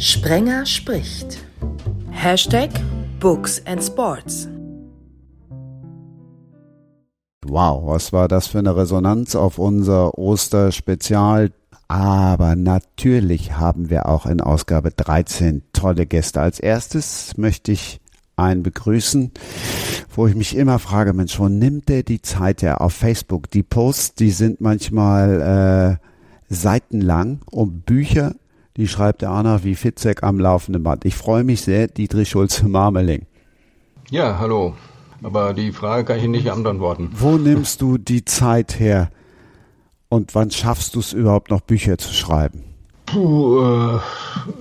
Sprenger spricht. Hashtag Books and Sports. Wow, was war das für eine Resonanz auf unser Osterspezial? Aber natürlich haben wir auch in Ausgabe 13 tolle Gäste. Als erstes möchte ich einen begrüßen, wo ich mich immer frage, Mensch, wo nimmt der die Zeit her auf Facebook? Die Posts, die sind manchmal äh, seitenlang um Bücher, die schreibt der Anna wie Fitzek am laufenden Band. Ich freue mich sehr, Dietrich Schulze-Marmeling. Ja, hallo. Aber die Frage kann ich nicht beantworten. Wo nimmst du die Zeit her? Und wann schaffst du es überhaupt noch Bücher zu schreiben? Puh, äh,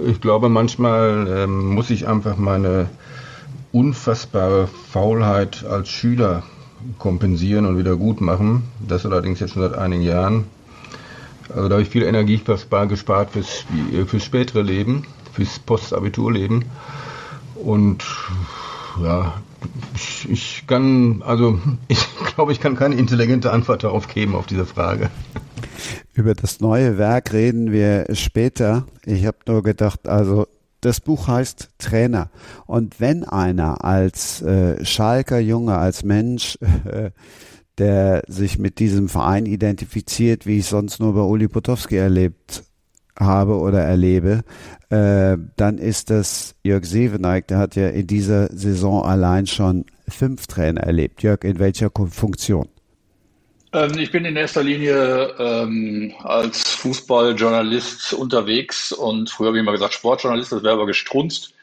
ich glaube, manchmal äh, muss ich einfach meine unfassbare Faulheit als Schüler kompensieren und wieder gut machen. Das allerdings jetzt schon seit einigen Jahren. Also da habe ich viel Energie gespart fürs, fürs spätere Leben, fürs Postabiturleben. Und ja, ich, ich kann, also ich glaube, ich kann keine intelligente Antwort darauf geben, auf diese Frage. Über das neue Werk reden wir später. Ich habe nur gedacht, also das Buch heißt Trainer. Und wenn einer als äh, Schalker Junge, als Mensch, äh, der sich mit diesem Verein identifiziert, wie ich sonst nur bei Uli Potowski erlebt habe oder erlebe, äh, dann ist das Jörg Seveneik, der hat ja in dieser Saison allein schon fünf Trainer erlebt. Jörg, in welcher Funktion? Ähm, ich bin in erster Linie ähm, als Fußballjournalist unterwegs und früher habe ich immer gesagt Sportjournalist, das wäre aber gestrunzt.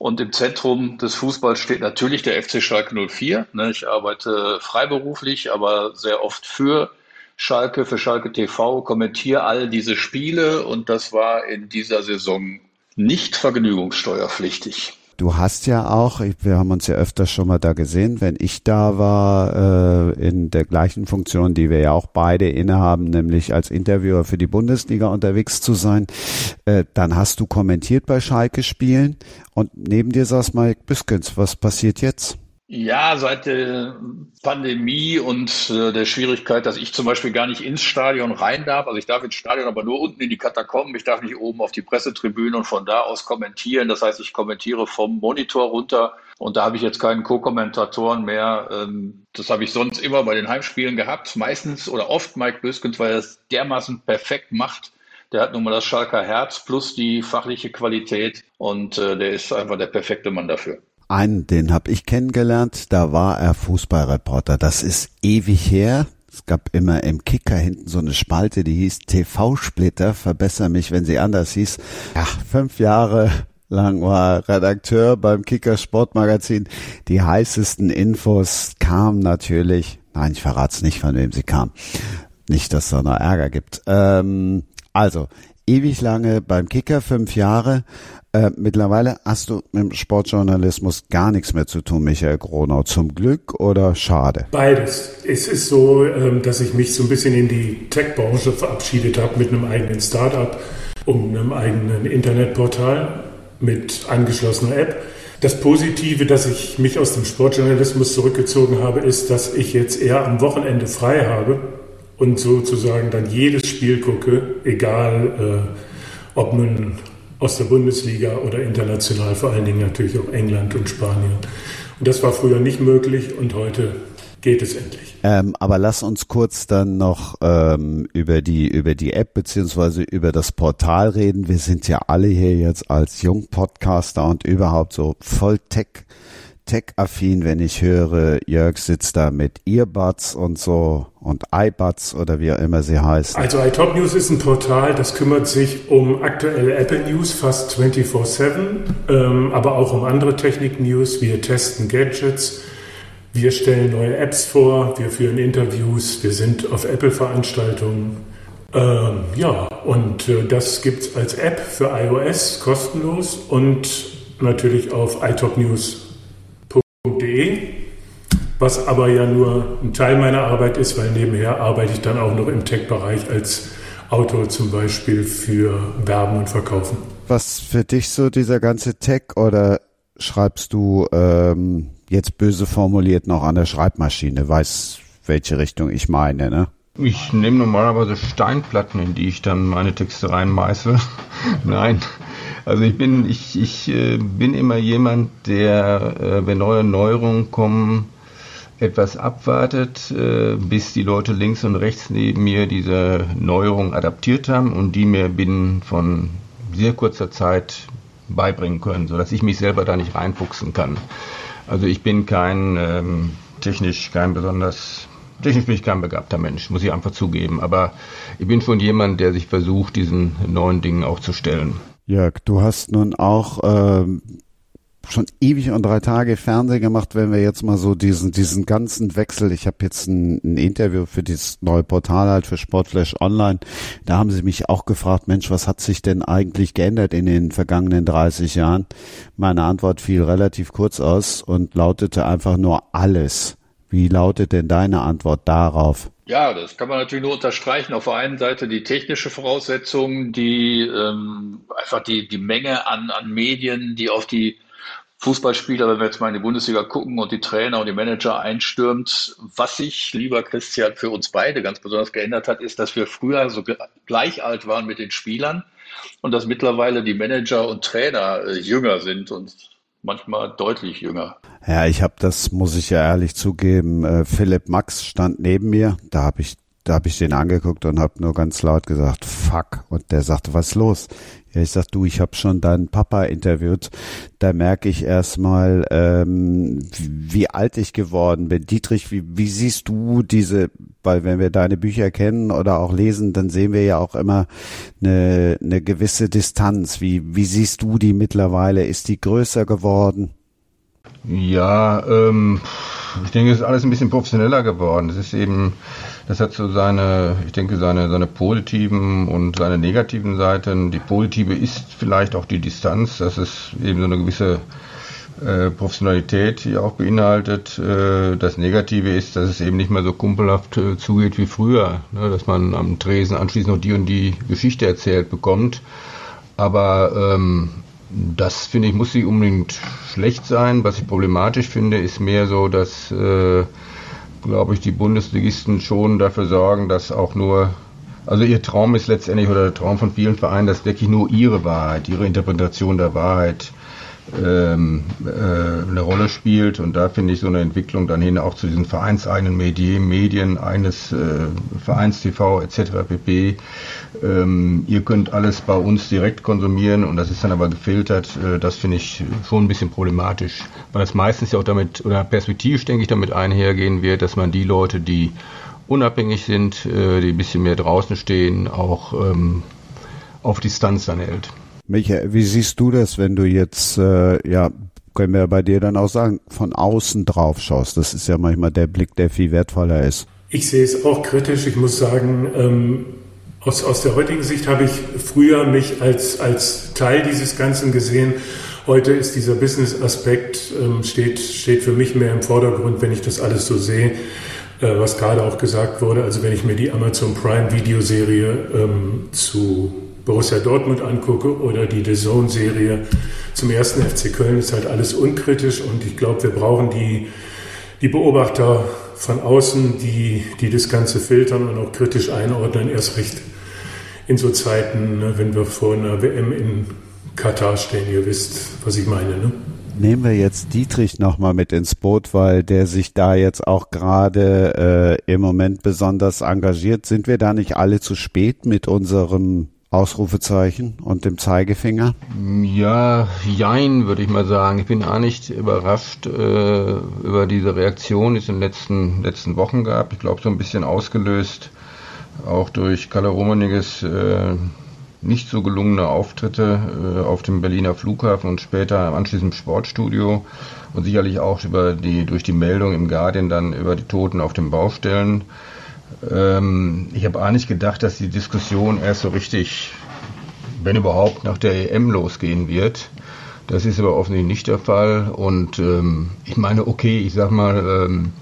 Und im Zentrum des Fußballs steht natürlich der FC Schalke 04. Ne, ich arbeite freiberuflich, aber sehr oft für Schalke, für Schalke TV, kommentiere all diese Spiele und das war in dieser Saison nicht vergnügungssteuerpflichtig. Du hast ja auch, wir haben uns ja öfter schon mal da gesehen, wenn ich da war, äh, in der gleichen Funktion, die wir ja auch beide innehaben, nämlich als Interviewer für die Bundesliga unterwegs zu sein, äh, dann hast du kommentiert bei Schalke Spielen und neben dir saß Mike Büskens. Was passiert jetzt? Ja, seit der Pandemie und äh, der Schwierigkeit, dass ich zum Beispiel gar nicht ins Stadion rein darf. Also ich darf ins Stadion, aber nur unten in die Katakomben. Ich darf nicht oben auf die Pressetribüne und von da aus kommentieren. Das heißt, ich kommentiere vom Monitor runter und da habe ich jetzt keinen Co-Kommentatoren mehr. Ähm, das habe ich sonst immer bei den Heimspielen gehabt. Meistens oder oft Mike Böskens, weil er es dermaßen perfekt macht. Der hat nun mal das Schalker Herz plus die fachliche Qualität und äh, der ist einfach der perfekte Mann dafür einen, den habe ich kennengelernt, da war er Fußballreporter. Das ist ewig her. Es gab immer im Kicker hinten so eine Spalte, die hieß TV-Splitter, verbessere mich, wenn sie anders hieß. Ja, fünf Jahre lang war Redakteur beim Kicker Sportmagazin. Die heißesten Infos kamen natürlich, nein, ich verrate es nicht, von wem sie kamen. Nicht, dass es da noch Ärger gibt. Ähm, also, ewig lange beim Kicker, fünf Jahre. Äh, mittlerweile hast du mit dem Sportjournalismus gar nichts mehr zu tun, Michael Gronau. Zum Glück oder schade? Beides. Es ist so, ähm, dass ich mich so ein bisschen in die Tech-Branche verabschiedet habe mit einem eigenen Startup und einem eigenen Internetportal mit angeschlossener App. Das Positive, dass ich mich aus dem Sportjournalismus zurückgezogen habe, ist, dass ich jetzt eher am Wochenende frei habe und sozusagen dann jedes Spiel gucke, egal äh, ob nun aus der Bundesliga oder international, vor allen Dingen natürlich auch England und Spanien. Und das war früher nicht möglich und heute geht es endlich. Ähm, aber lass uns kurz dann noch ähm, über die über die App beziehungsweise über das Portal reden. Wir sind ja alle hier jetzt als Jungpodcaster und überhaupt so voll Tech tech-affin, wenn ich höre, Jörg sitzt da mit Earbuds und so und iBuds oder wie auch immer sie heißt. Also iTop News ist ein Portal, das kümmert sich um aktuelle Apple News fast 24-7, ähm, aber auch um andere Technik-News. Wir testen Gadgets, wir stellen neue Apps vor, wir führen Interviews, wir sind auf Apple-Veranstaltungen. Ähm, ja, und äh, das gibt es als App für iOS kostenlos und natürlich auf iTopNews was aber ja nur ein Teil meiner Arbeit ist, weil nebenher arbeite ich dann auch noch im Tech-Bereich als Autor zum Beispiel für Werben und Verkaufen. Was für dich so dieser ganze Tech oder schreibst du ähm, jetzt böse formuliert noch an der Schreibmaschine? Weiß, welche Richtung ich meine, ne? Ich nehme normalerweise Steinplatten, in die ich dann meine Texte reinmeiße. Nein, Also ich bin, ich, ich äh, bin immer jemand, der, äh, wenn neue Neuerungen kommen, etwas abwartet, äh, bis die Leute links und rechts neben mir diese Neuerung adaptiert haben und die mir binnen von sehr kurzer Zeit beibringen können, sodass ich mich selber da nicht reinfuchsen kann. Also ich bin kein ähm, technisch kein besonders technisch bin ich kein begabter Mensch, muss ich einfach zugeben. Aber ich bin schon jemand, der sich versucht, diesen neuen Dingen auch zu stellen. Jörg, du hast nun auch ähm, schon ewig und drei Tage Fernsehen gemacht, wenn wir jetzt mal so diesen diesen ganzen Wechsel. Ich habe jetzt ein, ein, Interview für dieses neue Portal halt für Sportflash Online. Da haben sie mich auch gefragt, Mensch, was hat sich denn eigentlich geändert in den vergangenen 30 Jahren? Meine Antwort fiel relativ kurz aus und lautete einfach nur alles. Wie lautet denn deine Antwort darauf? Ja, das kann man natürlich nur unterstreichen. Auf der einen Seite die technische Voraussetzung, die ähm, einfach die, die Menge an, an Medien, die auf die Fußballspieler, wenn wir jetzt mal in die Bundesliga gucken und die Trainer und die Manager einstürmt. Was sich, lieber Christian, für uns beide ganz besonders geändert hat, ist, dass wir früher so gleich alt waren mit den Spielern und dass mittlerweile die Manager und Trainer äh, jünger sind und manchmal deutlich jünger. Ja, ich habe das, muss ich ja ehrlich zugeben, äh, Philipp Max stand neben mir, da habe ich da habe ich den angeguckt und habe nur ganz laut gesagt, fuck. Und der sagte, was los? Ja, ich sag, du, ich habe schon deinen Papa interviewt. Da merke ich erstmal, ähm, wie alt ich geworden bin. Dietrich, wie, wie siehst du diese, weil wenn wir deine Bücher kennen oder auch lesen, dann sehen wir ja auch immer eine, eine gewisse Distanz. Wie, wie siehst du die mittlerweile? Ist die größer geworden? Ja, ähm, ich denke, es ist alles ein bisschen professioneller geworden. Es ist eben, das hat so seine, ich denke, seine, seine positiven und seine negativen Seiten. Die positive ist vielleicht auch die Distanz, dass es eben so eine gewisse äh, Professionalität hier auch beinhaltet. Äh, das Negative ist, dass es eben nicht mehr so kumpelhaft äh, zugeht wie früher, ne? dass man am Tresen anschließend noch die und die Geschichte erzählt bekommt. Aber ähm, das finde ich muss nicht unbedingt schlecht sein. Was ich problematisch finde, ist mehr so, dass, äh, glaube ich, die Bundesligisten schon dafür sorgen, dass auch nur, also ihr Traum ist letztendlich oder der Traum von vielen Vereinen, dass wirklich nur ihre Wahrheit, ihre Interpretation der Wahrheit ähm, äh, eine Rolle spielt. Und da finde ich so eine Entwicklung dann hin auch zu diesen vereinseigenen Medien, Medien eines äh, Vereins TV etc. pp. Ähm, ihr könnt alles bei uns direkt konsumieren und das ist dann aber gefiltert. Äh, das finde ich schon ein bisschen problematisch, weil das meistens ja auch damit oder perspektivisch denke ich damit einhergehen wird, dass man die Leute, die unabhängig sind, äh, die ein bisschen mehr draußen stehen, auch ähm, auf Distanz dann hält. Michael, wie siehst du das, wenn du jetzt, äh, ja, können wir bei dir dann auch sagen, von außen drauf schaust? Das ist ja manchmal der Blick, der viel wertvoller ist. Ich sehe es auch kritisch. Ich muss sagen, ähm, aus, aus der heutigen Sicht habe ich früher mich als, als Teil dieses Ganzen gesehen. Heute ist dieser Business-Aspekt, ähm, steht, steht für mich mehr im Vordergrund, wenn ich das alles so sehe, äh, was gerade auch gesagt wurde. Also wenn ich mir die Amazon Prime Videoserie ähm, zu Borussia Dortmund angucke oder die The Zone-Serie zum ersten FC Köln, ist halt alles unkritisch und ich glaube, wir brauchen die, die Beobachter von außen, die, die das Ganze filtern und auch kritisch einordnen, erst recht in so Zeiten, ne, wenn wir vor einer WM in Katar stehen. Ihr wisst, was ich meine, ne? Nehmen wir jetzt Dietrich nochmal mit ins Boot, weil der sich da jetzt auch gerade äh, im Moment besonders engagiert. Sind wir da nicht alle zu spät mit unserem Ausrufezeichen und dem Zeigefinger? Ja, jein, würde ich mal sagen. Ich bin auch nicht überrascht äh, über diese Reaktion, die es in den letzten, letzten Wochen gab. Ich glaube, so ein bisschen ausgelöst auch durch Kalle Romaniges äh, nicht so gelungene Auftritte äh, auf dem Berliner Flughafen und später anschließend im Sportstudio und sicherlich auch über die, durch die Meldung im Guardian dann über die Toten auf den Baustellen. Ähm, ich habe auch nicht gedacht, dass die Diskussion erst so richtig, wenn überhaupt, nach der EM losgehen wird. Das ist aber offensichtlich nicht der Fall. Und ähm, ich meine, okay, ich sag mal, ähm,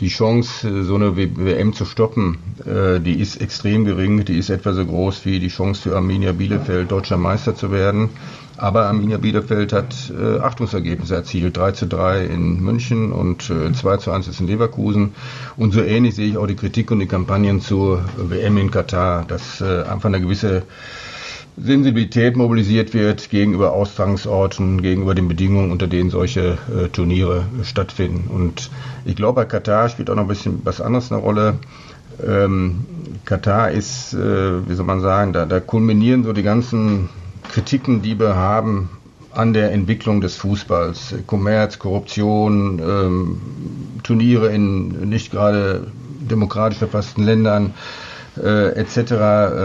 die Chance, so eine WM zu stoppen, äh, die ist extrem gering. Die ist etwa so groß wie die Chance für Arminia Bielefeld, deutscher Meister zu werden. Aber Arminia Bielefeld hat äh, Achtungsergebnisse erzielt. 3 zu 3 in München und äh, 2 zu 1 ist in Leverkusen. Und so ähnlich sehe ich auch die Kritik und die Kampagnen zur WM in Katar, dass äh, einfach eine gewisse Sensibilität mobilisiert wird gegenüber Austragungsorten, gegenüber den Bedingungen, unter denen solche äh, Turniere stattfinden. Und ich glaube, bei Katar spielt auch noch ein bisschen was anderes eine Rolle. Ähm, Katar ist, äh, wie soll man sagen, da, da kulminieren so die ganzen Kritiken, die wir haben an der Entwicklung des Fußballs. Kommerz, Korruption, ähm, Turniere in nicht gerade demokratisch verfassten Ländern äh, etc.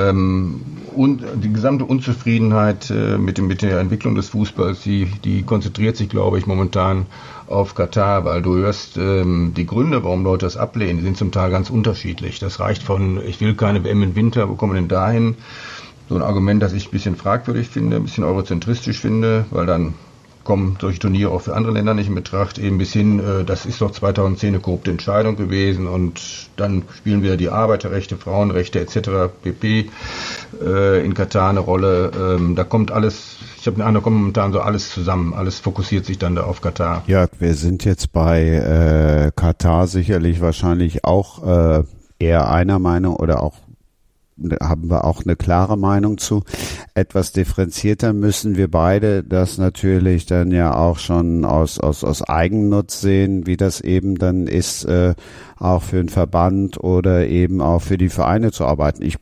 Ähm, und die gesamte Unzufriedenheit äh, mit, dem, mit der Entwicklung des Fußballs, die, die konzentriert sich, glaube ich, momentan auf Katar, weil du hörst, ähm, die Gründe, warum Leute das ablehnen, die sind zum Teil ganz unterschiedlich. Das reicht von, ich will keine WM im Winter, wo kommen wir denn dahin? So ein Argument, das ich ein bisschen fragwürdig finde, ein bisschen eurozentristisch finde, weil dann kommen solche Turniere auch für andere Länder nicht in Betracht, eben bis hin, äh, das ist doch 2010 eine korrupte Entscheidung gewesen und dann spielen wieder die Arbeiterrechte, Frauenrechte etc. pp. Äh, in Katar eine Rolle. Ähm, da kommt alles, ich habe den Eindruck, kommt momentan so alles zusammen, alles fokussiert sich dann da auf Katar. Jörg, wir sind jetzt bei äh, Katar sicherlich wahrscheinlich auch äh, eher einer Meinung oder auch haben wir auch eine klare Meinung zu. Etwas differenzierter müssen wir beide das natürlich dann ja auch schon aus, aus, aus Eigennutz sehen, wie das eben dann ist, äh, auch für einen Verband oder eben auch für die Vereine zu arbeiten. Ich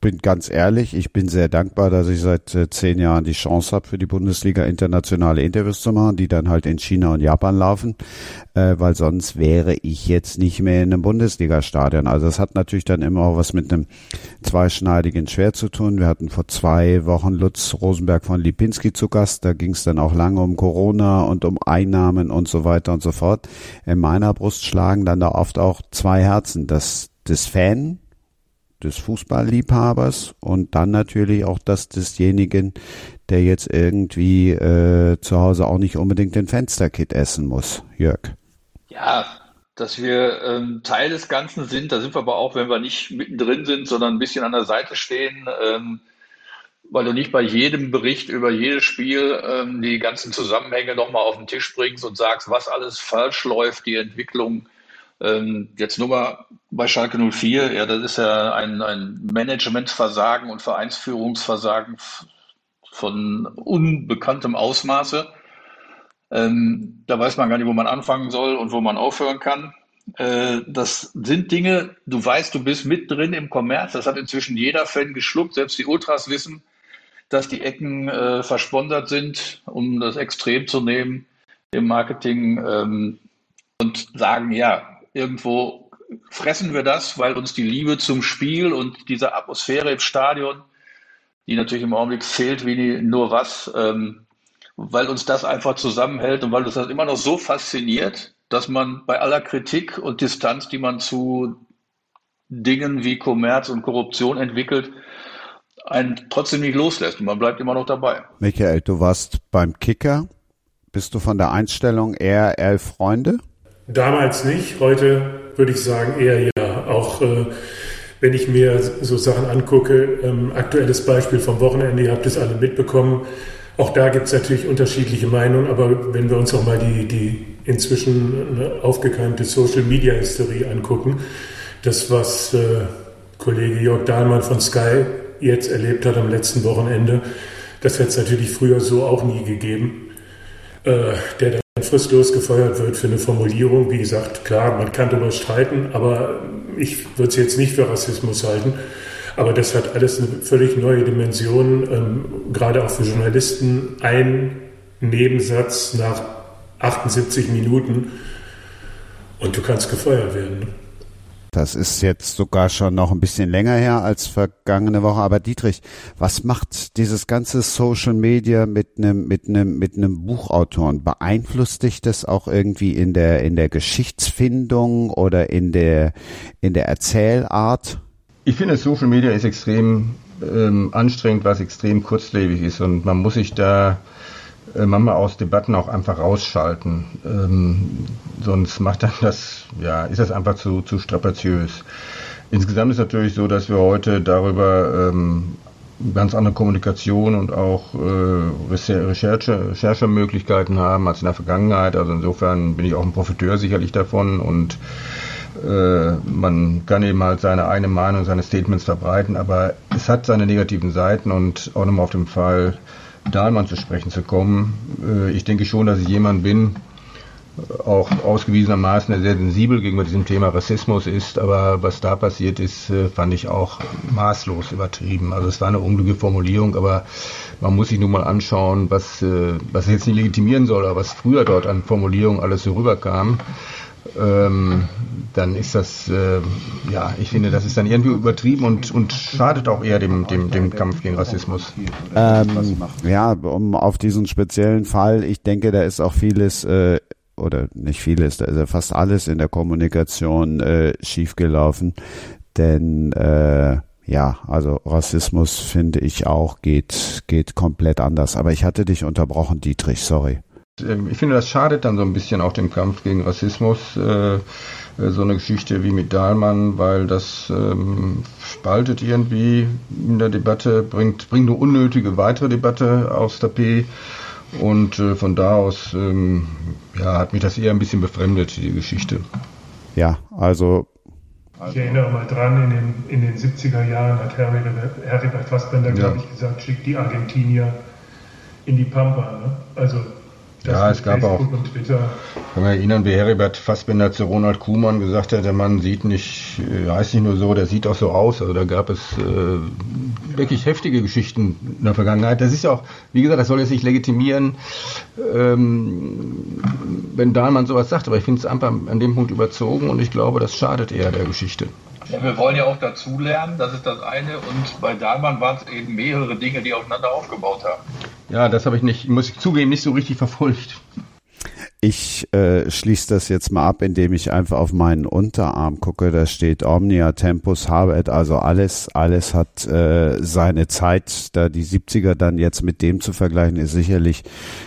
bin ganz ehrlich, ich bin sehr dankbar, dass ich seit äh, zehn Jahren die Chance habe, für die Bundesliga internationale Interviews zu machen, die dann halt in China und Japan laufen, äh, weil sonst wäre ich jetzt nicht mehr in einem Bundesliga-Stadion. Also das hat natürlich dann immer auch was mit einem zweischneidigen Schwert zu tun. Wir hatten vor zwei Wochen Lutz Rosenberg von Lipinski zu Gast. Da ging es dann auch lange um Corona und um Einnahmen und so weiter und so fort. In meiner Brust schlagen dann da oft auch zwei Herzen. Das des Fan, des Fußballliebhabers und dann natürlich auch das desjenigen, der jetzt irgendwie äh, zu Hause auch nicht unbedingt den Fensterkit essen muss. Jörg. Ja, dass wir ähm, Teil des Ganzen sind, da sind wir aber auch, wenn wir nicht mittendrin sind, sondern ein bisschen an der Seite stehen, ähm, weil du nicht bei jedem Bericht über jedes Spiel ähm, die ganzen Zusammenhänge nochmal auf den Tisch bringst und sagst, was alles falsch läuft, die Entwicklung ähm, jetzt nur mal bei Schalke 04, ja, das ist ja ein, ein Managementversagen und Vereinsführungsversagen von unbekanntem Ausmaße. Ähm, da weiß man gar nicht, wo man anfangen soll und wo man aufhören kann. Äh, das sind Dinge, du weißt, du bist mit drin im Kommerz. Das hat inzwischen jeder Fan geschluckt. Selbst die Ultras wissen, dass die Ecken äh, versponsert sind, um das extrem zu nehmen im Marketing ähm, und sagen, ja, irgendwo fressen wir das, weil uns die Liebe zum Spiel und diese Atmosphäre im Stadion, die natürlich im Augenblick fehlt wie nur was, ähm, weil uns das einfach zusammenhält und weil uns das immer noch so fasziniert, dass man bei aller Kritik und Distanz, die man zu Dingen wie Kommerz und Korruption entwickelt, einen trotzdem nicht loslässt und man bleibt immer noch dabei. Michael, du warst beim Kicker. Bist du von der Einstellung eher elf Freunde? Damals nicht, heute würde ich sagen eher ja. Auch äh, wenn ich mir so Sachen angucke, ähm, aktuelles Beispiel vom Wochenende, ihr habt es alle mitbekommen. Auch da gibt es natürlich unterschiedliche Meinungen, aber wenn wir uns auch mal die, die inzwischen ne, aufgekeimte Social Media Historie angucken, das, was äh, Kollege Jörg Dahlmann von Sky jetzt erlebt hat am letzten Wochenende, das hätte es natürlich früher so auch nie gegeben. Äh, der fristlos gefeuert wird für eine Formulierung. Wie gesagt, klar, man kann darüber streiten, aber ich würde es jetzt nicht für Rassismus halten. Aber das hat alles eine völlig neue Dimension, ähm, gerade auch für Journalisten. Ein Nebensatz nach 78 Minuten und du kannst gefeuert werden. Das ist jetzt sogar schon noch ein bisschen länger her als vergangene Woche. Aber Dietrich, was macht dieses ganze Social Media mit einem mit einem mit einem Buchautoren? Beeinflusst dich das auch irgendwie in der in der Geschichtsfindung oder in der in der Erzählart? Ich finde, Social Media ist extrem ähm, anstrengend, was extrem kurzlebig ist und man muss sich da äh, manchmal aus Debatten auch einfach rausschalten. Ähm, sonst macht dann das, ja, ist das einfach zu, zu strapaziös. Insgesamt ist natürlich so, dass wir heute darüber ähm, ganz andere Kommunikation und auch äh, Recherche, Recherchemöglichkeiten haben als in der Vergangenheit. Also insofern bin ich auch ein Profiteur sicherlich davon und Äh, man kann eben halt seine eigene Meinung, seine Statements verbreiten, aber es hat seine negativen Seiten und auch nochmal auf den Fall Dahlmann zu sprechen zu kommen. Äh, ich denke schon, dass ich jemand bin, auch ausgewiesenermaßen sehr sensibel gegenüber diesem Thema Rassismus ist, aber was da passiert ist, äh, fand ich auch maßlos übertrieben. Also es war eine unglückliche Formulierung, aber man muss sich nun mal anschauen, was, äh, was jetzt nicht legitimieren soll, aber was früher dort an Formulierungen alles so rüberkam. Ähm, dann ist das, äh, ja, ich finde, das ist dann irgendwie übertrieben und, und schadet auch eher dem, dem, dem Kampf gegen Rassismus. Ähm, ja, um auf diesen speziellen Fall, ich denke, da ist auch vieles äh, oder nicht vieles, da ist ja fast alles in der Kommunikation äh, schiefgelaufen. Denn äh, ja, also Rassismus finde ich auch geht, geht komplett anders. Aber ich hatte dich unterbrochen, Dietrich, sorry. Ähm, ich finde, das schadet dann so ein bisschen auch dem Kampf gegen Rassismus, äh, äh, so eine Geschichte wie mit Dahlmann, weil das ähm, spaltet irgendwie in der Debatte, bringt, bringt eine unnötige weitere Debatte aufs Tapet. Und äh, von da aus ähm, ja, hat mich das eher ein bisschen befremdet, die Geschichte. Ja, also. Ich erinnere mal dran, in den, in den 70er Jahren hat Harry, Heribert Fassbender, ja. glaube ich, gesagt, schickt die Argentinier in die Pampa. Ne? Also ja, es gab Facebook auch. Ich kann mich erinnern, wie Heribert Fassbinder zu Ronald Kuhmann gesagt hat, der Mann sieht nicht, äh, heißt nicht nur so, der sieht auch so aus. Also da gab es äh, wirklich heftige Geschichten in der Vergangenheit. Das ist ja auch, wie gesagt, das soll jetzt nicht legitimieren, ähm, wenn Dahlmann sowas sagt, aber ich finde es einfach an dem Punkt überzogen und ich glaube, das schadet eher der Geschichte. Ja, wir wollen ja auch dazulernen, das ist das eine. Und bei Dahlmann waren es eben mehrere Dinge, die aufeinander aufgebaut haben. Ja, das habe ich nicht, muss ich zugeben, nicht so richtig verfolgt. Ich äh, schließe das jetzt mal ab, indem ich einfach auf meinen Unterarm gucke. Da steht Omnia Tempus Habet, also alles, alles hat äh, seine Zeit. Da die 70er dann jetzt mit dem zu vergleichen, ist sicherlich,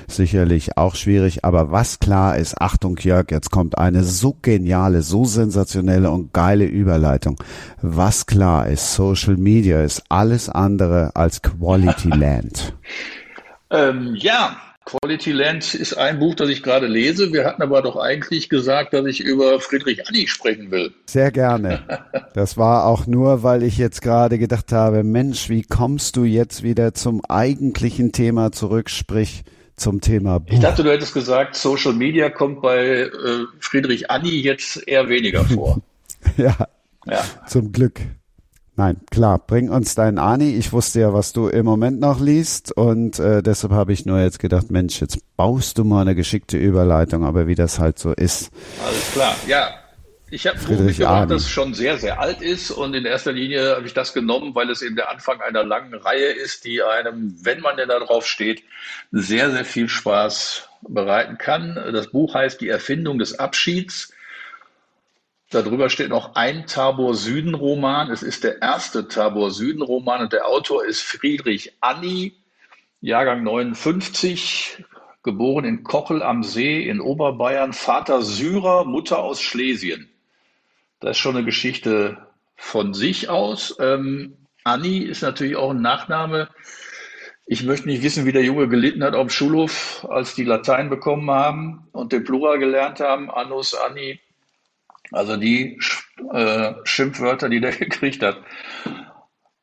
sicherlich auch schwierig. Aber was klar ist, Achtung Jörg, jetzt kommt eine so geniale, so sensationelle und geile Überleitung. Was klar ist, Social Media ist alles andere als Quality Land. ähm, ja, Quality Land ist ein Buch, das ich gerade lese. Wir hatten aber doch eigentlich gesagt, dass ich über Friedrich Anni sprechen will. Sehr gerne. Das war auch nur, weil ich jetzt gerade gedacht habe, Mensch, wie kommst du jetzt wieder zum eigentlichen Thema zurück, sprich zum Thema Buch. Ich dachte, du hättest gesagt, Social Media kommt bei äh, Friedrich Anni jetzt eher weniger vor. ja, ja, zum Glück. Nein, klar, bring uns deinen Ani. Ich wusste ja, was du im Moment noch liest und äh, deshalb habe ich nur jetzt gedacht, Mensch, jetzt baust du mal eine geschickte Überleitung, aber wie das halt so ist. Alles klar, ja. Ich habe Buch mitgebracht, das schon sehr, sehr alt ist und in erster Linie habe ich das genommen, weil es eben der Anfang einer langen Reihe ist, die einem, wenn man denn da drauf steht, sehr, sehr viel Spaß bereiten kann. Das Buch heißt Die Erfindung des Abschieds Darüber steht noch ein Tabor Süden Roman. Es ist der erste Tabor Süden Roman und der Autor ist Friedrich Anni, Jahrgang 59, geboren in Kochel am See in Oberbayern, Vater Syrer, Mutter aus Schlesien. Das ist schon eine Geschichte von sich aus. Ähm, Anni ist natürlich auch ein Nachname. Ich möchte nicht wissen, wie der Junge gelitten hat auf dem Schulhof, als die Latein bekommen haben und den Plural gelernt haben. Annus, Anni, also die äh, Schimpfwörter, die der gekriegt hat,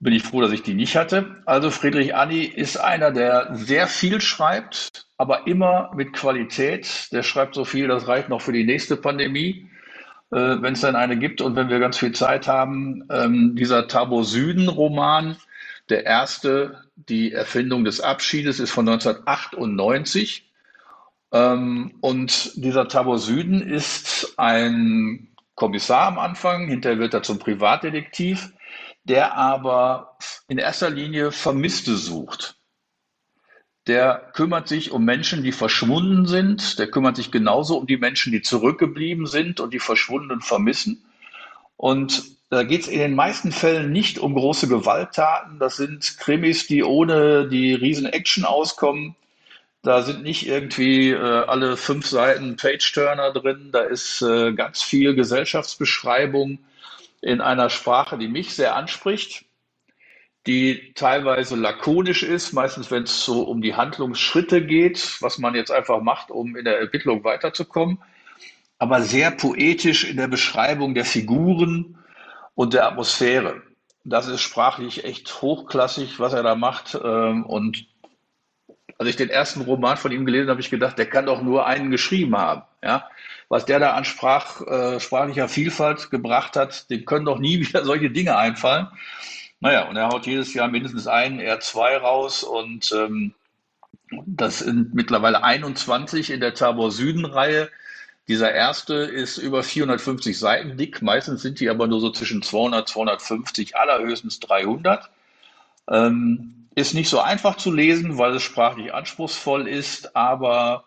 bin ich froh, dass ich die nicht hatte. Also Friedrich Anni ist einer, der sehr viel schreibt, aber immer mit Qualität. Der schreibt so viel, das reicht noch für die nächste Pandemie, äh, wenn es dann eine gibt und wenn wir ganz viel Zeit haben. Ähm, dieser Tabo Süden-Roman, der erste, die Erfindung des Abschiedes, ist von 1998. Ähm, und dieser Tabo Süden ist ein Kommissar am Anfang, hinterher wird er zum Privatdetektiv, der aber in erster Linie Vermisste sucht. Der kümmert sich um Menschen, die verschwunden sind. Der kümmert sich genauso um die Menschen, die zurückgeblieben sind und die Verschwundenen vermissen. Und da geht es in den meisten Fällen nicht um große Gewalttaten. Das sind Krimis, die ohne die Riesen-Action auskommen. Da sind nicht irgendwie äh, alle fünf Seiten Page-Turner drin. Da ist äh, ganz viel Gesellschaftsbeschreibung in einer Sprache, die mich sehr anspricht, die teilweise lakonisch ist, meistens wenn es so um die Handlungsschritte geht, was man jetzt einfach macht, um in der Ermittlung weiterzukommen. aber sehr poetisch in der Beschreibung der Figuren und der Atmosphäre. Das ist sprachlich echt hochklassig, was er da macht. Ähm, und als ich den ersten Roman von ihm gelesen habe, habe ich gedacht, der kann doch nur einen geschrieben haben. Ja? Was der da an Sprach, äh, sprachlicher Vielfalt gebracht hat, dem können doch nie wieder solche Dinge einfallen. Naja, und er haut jedes Jahr mindestens einen, eher zwei raus und ähm, das sind mittlerweile 21 in der Tabor Süden-Reihe. Dieser erste ist über 450 Seiten dick. Meistens sind die aber nur so zwischen 200, 250, allerhöchstens 300. Ähm, ist nicht so einfach zu lesen, weil es sprachlich anspruchsvoll ist, aber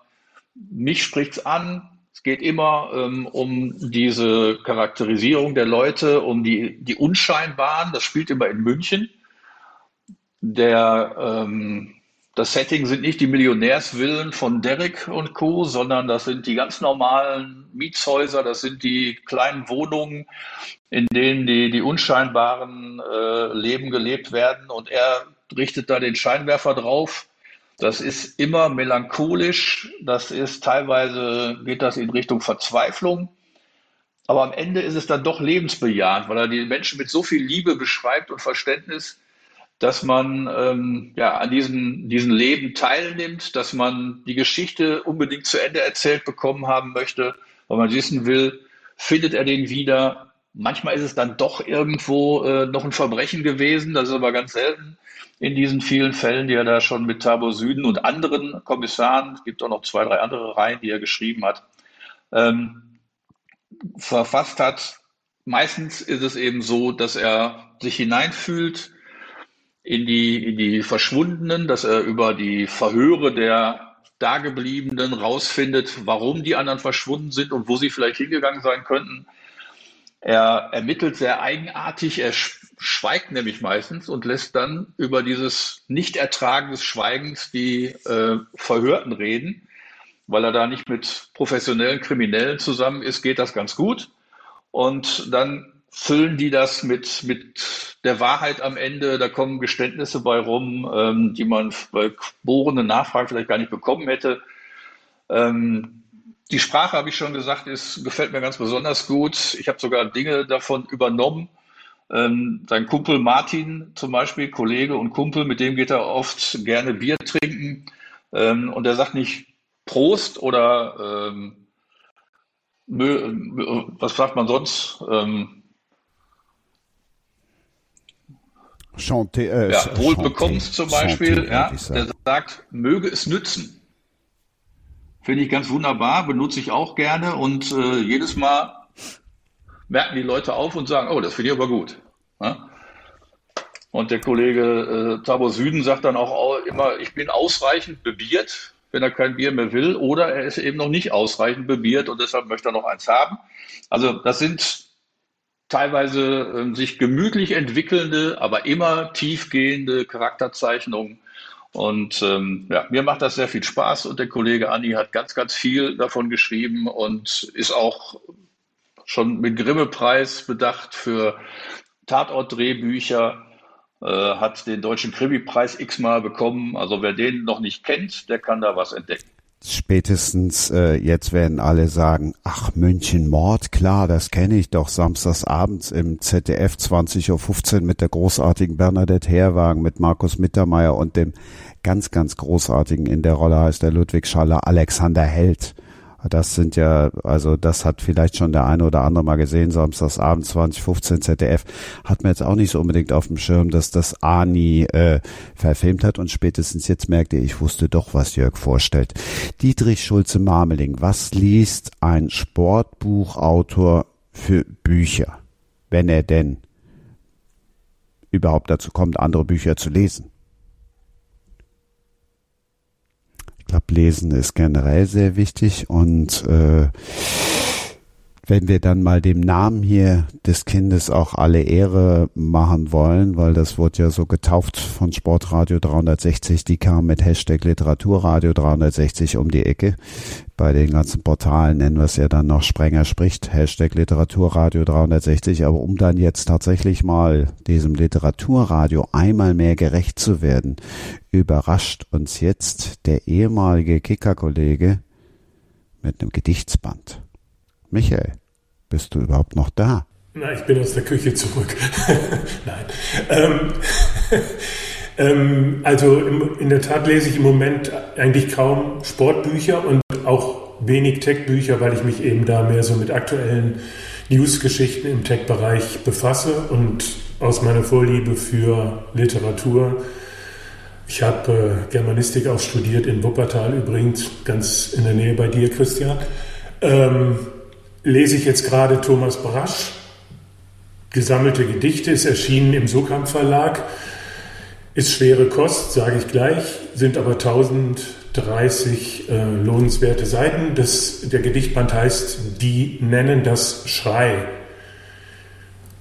mich spricht es an. Es geht immer ähm, um diese Charakterisierung der Leute, um die, die Unscheinbaren. Das spielt immer in München. Der ähm, das Setting sind nicht die Millionärsvillen von Derek und Co., sondern das sind die ganz normalen Mietshäuser, das sind die kleinen Wohnungen, in denen die, die unscheinbaren äh, Leben gelebt werden. Und er richtet da den Scheinwerfer drauf. Das ist immer melancholisch, das ist teilweise, geht das in Richtung Verzweiflung. Aber am Ende ist es dann doch lebensbejahend, weil er die Menschen mit so viel Liebe beschreibt und Verständnis, dass man ähm, ja, an diesem, diesem Leben teilnimmt, dass man die Geschichte unbedingt zu Ende erzählt bekommen haben möchte, weil man wissen will, findet er den wieder. Manchmal ist es dann doch irgendwo äh, noch ein Verbrechen gewesen, das ist aber ganz selten in diesen vielen Fällen, die er da schon mit Tabo Süden und anderen Kommissaren, es gibt auch noch zwei, drei andere Reihen, die er geschrieben hat, ähm, verfasst hat. Meistens ist es eben so, dass er sich hineinfühlt, in die, in die Verschwundenen, dass er über die Verhöre der Dagebliebenen rausfindet, warum die anderen verschwunden sind und wo sie vielleicht hingegangen sein könnten. Er ermittelt sehr eigenartig, er schweigt nämlich meistens und lässt dann über dieses Nichtertragen des Schweigens die äh, Verhörten reden. Weil er da nicht mit professionellen Kriminellen zusammen ist, geht das ganz gut. Und dann füllen die das mit, mit der Wahrheit am Ende. Da kommen Geständnisse bei rum, ähm, die man bei bohrenden Nachfragen vielleicht gar nicht bekommen hätte. Ähm, die Sprache, habe ich schon gesagt, ist, gefällt mir ganz besonders gut. Ich habe sogar Dinge davon übernommen. Ähm, sein Kumpel Martin zum Beispiel, Kollege und Kumpel, mit dem geht er oft gerne Bier trinken. Ähm, und er sagt nicht Prost oder ähm, was sagt man sonst? Ähm, Chanté, äh, ja, wohl bekommst zum Beispiel, Chanté, ja, der sagt, möge es nützen. Finde ich ganz wunderbar, benutze ich auch gerne und äh, jedes Mal merken die Leute auf und sagen, oh, das finde ich aber gut. Ja? Und der Kollege äh, Tabo Süden sagt dann auch immer, ich bin ausreichend bebiert, wenn er kein Bier mehr will, oder er ist eben noch nicht ausreichend bebiert und deshalb möchte er noch eins haben. Also das sind teilweise äh, sich gemütlich entwickelnde, aber immer tiefgehende Charakterzeichnungen. Und ähm, ja, mir macht das sehr viel Spaß und der Kollege Anni hat ganz, ganz viel davon geschrieben und ist auch schon mit Grimme-Preis bedacht für Tatort-Drehbücher, äh, hat den Deutschen Krimi-Preis x-mal bekommen. Also wer den noch nicht kennt, der kann da was entdecken spätestens äh, jetzt werden alle sagen, ach München Mord, klar, das kenne ich doch samstags abends im ZDF 20.15 Uhr mit der großartigen Bernadette Herwagen, mit Markus Mittermeier und dem ganz, ganz großartigen in der Rolle heißt der Ludwig Schaller Alexander Held. Das sind ja, also das hat vielleicht schon der eine oder andere mal gesehen, Samstagsabend 2015 ZDF, hat man jetzt auch nicht so unbedingt auf dem Schirm, dass das Ani äh, verfilmt hat und spätestens jetzt merkte ich, wusste doch, was Jörg vorstellt. Dietrich Schulze-Marmeling, was liest ein Sportbuchautor für Bücher, wenn er denn überhaupt dazu kommt, andere Bücher zu lesen? Glaube, Lesen ist generell sehr wichtig und äh, wenn wir dann mal dem Namen hier des Kindes auch alle Ehre machen wollen, weil das wurde ja so getauft von Sportradio 360, die kam mit Hashtag Literaturradio 360 um die Ecke. Bei den ganzen Portalen nennen wir es ja dann noch Sprenger spricht, Hashtag Literaturradio 360, aber um dann jetzt tatsächlich mal diesem Literaturradio einmal mehr gerecht zu werden, überrascht uns jetzt der ehemalige Kickerkollege mit einem Gedichtsband. Michael, bist du überhaupt noch da? Na, ich bin aus der Küche zurück. Nein. Ähm, ähm, also im, in der Tat lese ich im Moment eigentlich kaum Sportbücher und auch wenig Tech-Bücher, weil ich mich eben da mehr so mit aktuellen News-Geschichten im Tech-Bereich befasse und aus meiner Vorliebe für Literatur. Ich habe äh, Germanistik auch studiert in Wuppertal übrigens, ganz in der Nähe bei dir, Christian. Ähm, lese ich jetzt gerade Thomas Brasch, Gesammelte Gedichte, ist erschienen im Sokamp Verlag. Ist schwere Kost, sage ich gleich, sind aber 1030 äh, lohnenswerte Seiten. Das, der Gedichtband heißt Die nennen das Schrei.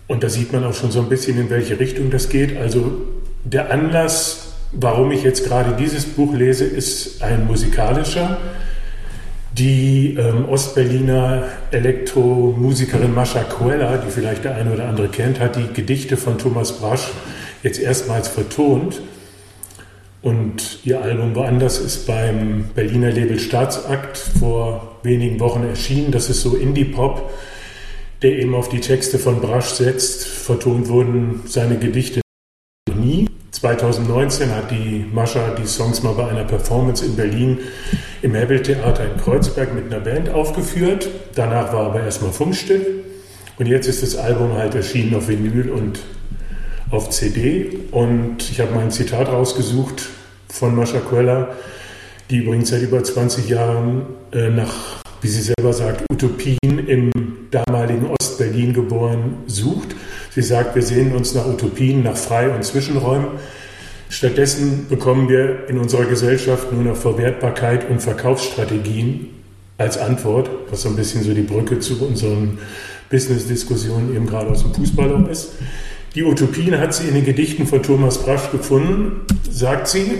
Und da sieht man auch schon so ein bisschen, in welche Richtung das geht. Also der Anlass, warum ich jetzt gerade dieses Buch lese, ist ein musikalischer. Die ähm, Ostberliner Elektromusikerin Mascha Coella, die vielleicht der eine oder andere kennt, hat die Gedichte von Thomas Brasch jetzt erstmals vertont. Und ihr Album Woanders ist beim Berliner Label Staatsakt vor wenigen Wochen erschienen. Das ist so Indie-Pop, der eben auf die Texte von Brasch setzt. Vertont wurden seine Gedichte nie. 2019 hat die Mascha die Songs mal bei einer Performance in Berlin im Hebel-Theater in Kreuzberg mit einer Band aufgeführt. Danach war aber erstmal Funkstück. Und jetzt ist das Album halt erschienen auf Vinyl und auf CD und ich habe mal ein Zitat rausgesucht von Mascha Quella, die übrigens seit über 20 Jahren äh, nach, wie sie selber sagt, Utopien im damaligen Ostberlin geboren sucht. Sie sagt, wir sehen uns nach Utopien, nach Frei- und Zwischenräumen. Stattdessen bekommen wir in unserer Gesellschaft nur noch Verwertbarkeit und Verkaufsstrategien als Antwort, was so ein bisschen so die Brücke zu unseren Business-Diskussionen eben gerade aus dem Fußball ist. Die Utopien hat sie in den Gedichten von Thomas Brasch gefunden, sagt sie.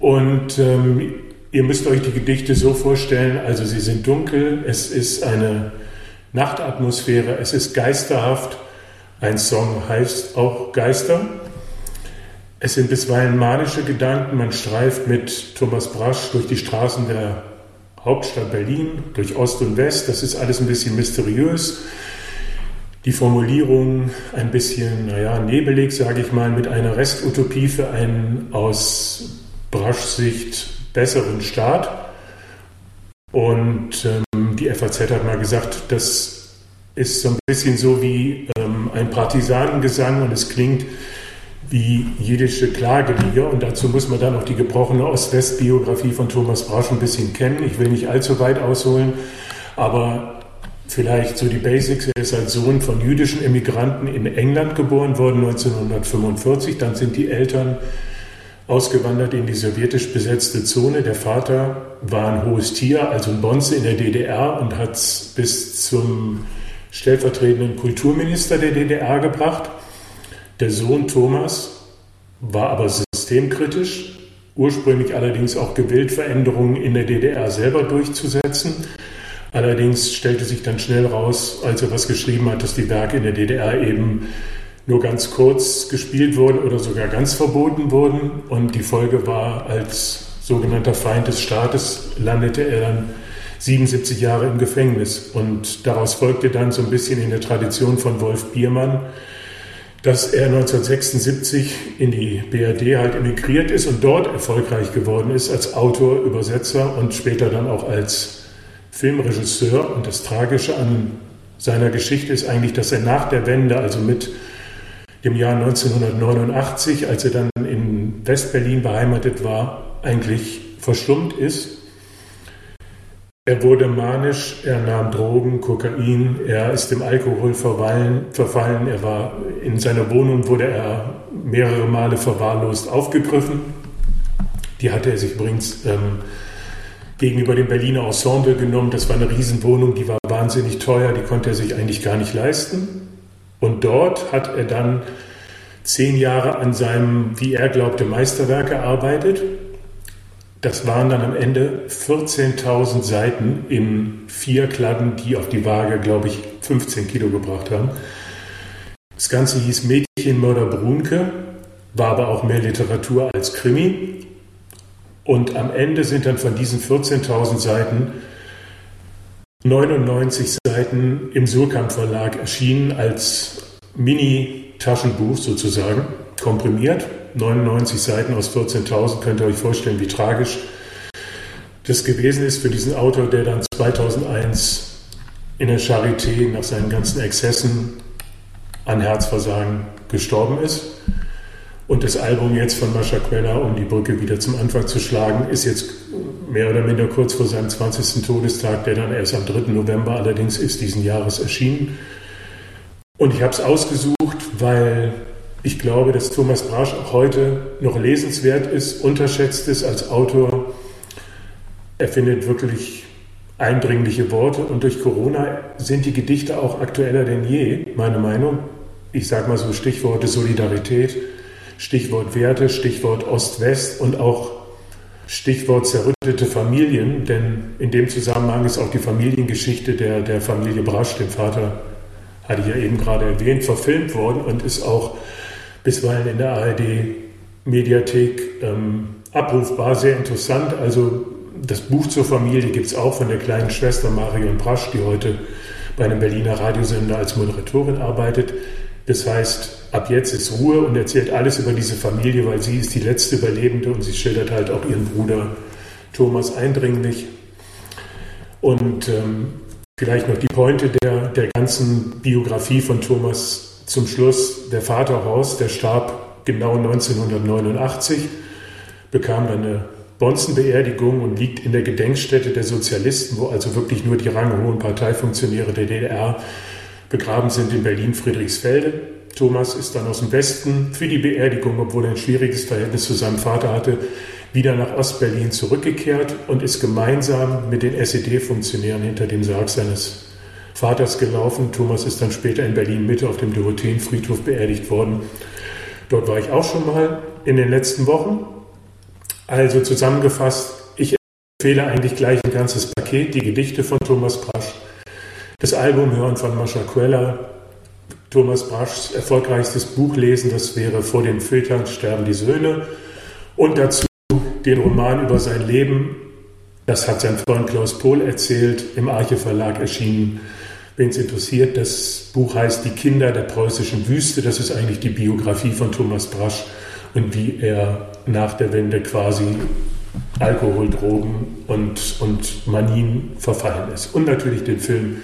Und ähm, ihr müsst euch die Gedichte so vorstellen, also sie sind dunkel, es ist eine Nachtatmosphäre, es ist geisterhaft. Ein Song heißt auch Geister. Es sind bisweilen manische Gedanken. Man streift mit Thomas Brasch durch die Straßen der Hauptstadt Berlin, durch Ost und West. Das ist alles ein bisschen mysteriös die Formulierung ein bisschen, naja, nebelig, sage ich mal, mit einer Restutopie für einen aus Braschs Sicht besseren Staat. Und ähm, die FAZ hat mal gesagt, das ist so ein bisschen so wie ähm, ein Partisanengesang und es klingt wie jiddische Klagelieder. Und dazu muss man dann auch die gebrochene Ost-West-Biografie von Thomas Brasch ein bisschen kennen. Ich will nicht allzu weit ausholen, aber Vielleicht so die Basics. Er ist als Sohn von jüdischen Emigranten in England geboren worden, 1945. Dann sind die Eltern ausgewandert in die sowjetisch besetzte Zone. Der Vater war ein hohes Tier, also ein Bonze in der DDR und hat es bis zum stellvertretenden Kulturminister der DDR gebracht. Der Sohn Thomas war aber systemkritisch, ursprünglich allerdings auch gewillt, Veränderungen in der DDR selber durchzusetzen. Allerdings stellte sich dann schnell raus, als er was geschrieben hat, dass die Werke in der DDR eben nur ganz kurz gespielt wurden oder sogar ganz verboten wurden. Und die Folge war, als sogenannter Feind des Staates landete er dann 77 Jahre im Gefängnis. Und daraus folgte dann so ein bisschen in der Tradition von Wolf Biermann, dass er 1976 in die BRD halt emigriert ist und dort erfolgreich geworden ist als Autor, Übersetzer und später dann auch als Filmregisseur und das Tragische an seiner Geschichte ist eigentlich, dass er nach der Wende, also mit dem Jahr 1989, als er dann in Westberlin beheimatet war, eigentlich verstummt ist. Er wurde manisch, er nahm Drogen, Kokain, er ist dem Alkohol verfallen, verfallen, er war in seiner Wohnung wurde er mehrere Male verwahrlost aufgegriffen. Die hatte er sich übrigens ähm, gegenüber dem Berliner Ensemble genommen. Das war eine Riesenwohnung, die war wahnsinnig teuer, die konnte er sich eigentlich gar nicht leisten. Und dort hat er dann zehn Jahre an seinem, wie er glaubte, Meisterwerk gearbeitet. Das waren dann am Ende 14.000 Seiten in vier Kladden, die auf die Waage, glaube ich, 15 Kilo gebracht haben. Das Ganze hieß Mädchenmörder Brunke, war aber auch mehr Literatur als Krimi. Und am Ende sind dann von diesen 14.000 Seiten 99 Seiten im Surkamp Verlag erschienen als Mini-Taschenbuch sozusagen, komprimiert. 99 Seiten aus 14.000, könnt ihr euch vorstellen, wie tragisch das gewesen ist für diesen Autor, der dann 2001 in der Charité nach seinen ganzen Exzessen an Herzversagen gestorben ist. Und das Album jetzt von Mascha Queller, um die Brücke wieder zum Anfang zu schlagen, ist jetzt mehr oder minder kurz vor seinem 20. Todestag, der dann erst am 3. November allerdings ist diesen Jahres erschienen. Und ich habe es ausgesucht, weil ich glaube, dass Thomas Brasch auch heute noch lesenswert ist, unterschätzt ist als Autor. Er findet wirklich eindringliche Worte und durch Corona sind die Gedichte auch aktueller denn je, meine Meinung. Ich sage mal so Stichworte Solidarität, Stichwort Werte, Stichwort Ost-West und auch Stichwort zerrüttete Familien, denn in dem Zusammenhang ist auch die Familiengeschichte der, der Familie Brasch, dem Vater, hatte ich ja eben gerade erwähnt, verfilmt worden und ist auch bisweilen in der ARD-Mediathek ähm, abrufbar, sehr interessant. Also das Buch zur Familie gibt es auch von der kleinen Schwester Marion Brasch, die heute bei einem Berliner Radiosender als Moderatorin arbeitet. Das heißt, ab jetzt ist Ruhe und erzählt alles über diese Familie, weil sie ist die letzte Überlebende und sie schildert halt auch ihren Bruder Thomas eindringlich. Und ähm, vielleicht noch die Pointe der, der ganzen Biografie von Thomas zum Schluss. Der Vater Horst, der starb genau 1989, bekam dann eine Bonzenbeerdigung und liegt in der Gedenkstätte der Sozialisten, wo also wirklich nur die ranghohen Parteifunktionäre der DDR begraben sind in Berlin-Friedrichsfelde. Thomas ist dann aus dem Westen für die Beerdigung, obwohl er ein schwieriges Verhältnis zu seinem Vater hatte, wieder nach Ostberlin zurückgekehrt und ist gemeinsam mit den SED-Funktionären hinter dem Sarg seines Vaters gelaufen. Thomas ist dann später in Berlin-Mitte auf dem Dorotheenfriedhof beerdigt worden. Dort war ich auch schon mal in den letzten Wochen also zusammengefasst, ich empfehle eigentlich gleich ein ganzes Paket, die Gedichte von Thomas Brasch, das Album hören von Mascha Queller, Thomas Braschs erfolgreichstes Buch lesen, das wäre Vor den Filtern sterben die Söhne und dazu den Roman über sein Leben, das hat sein Freund Klaus Pohl erzählt, im Arche Verlag erschienen. Wen es interessiert, das Buch heißt Die Kinder der preußischen Wüste. Das ist eigentlich die Biografie von Thomas Brasch und wie er nach der Wende quasi Alkohol, Drogen und, und Manien verfallen ist. Und natürlich den Film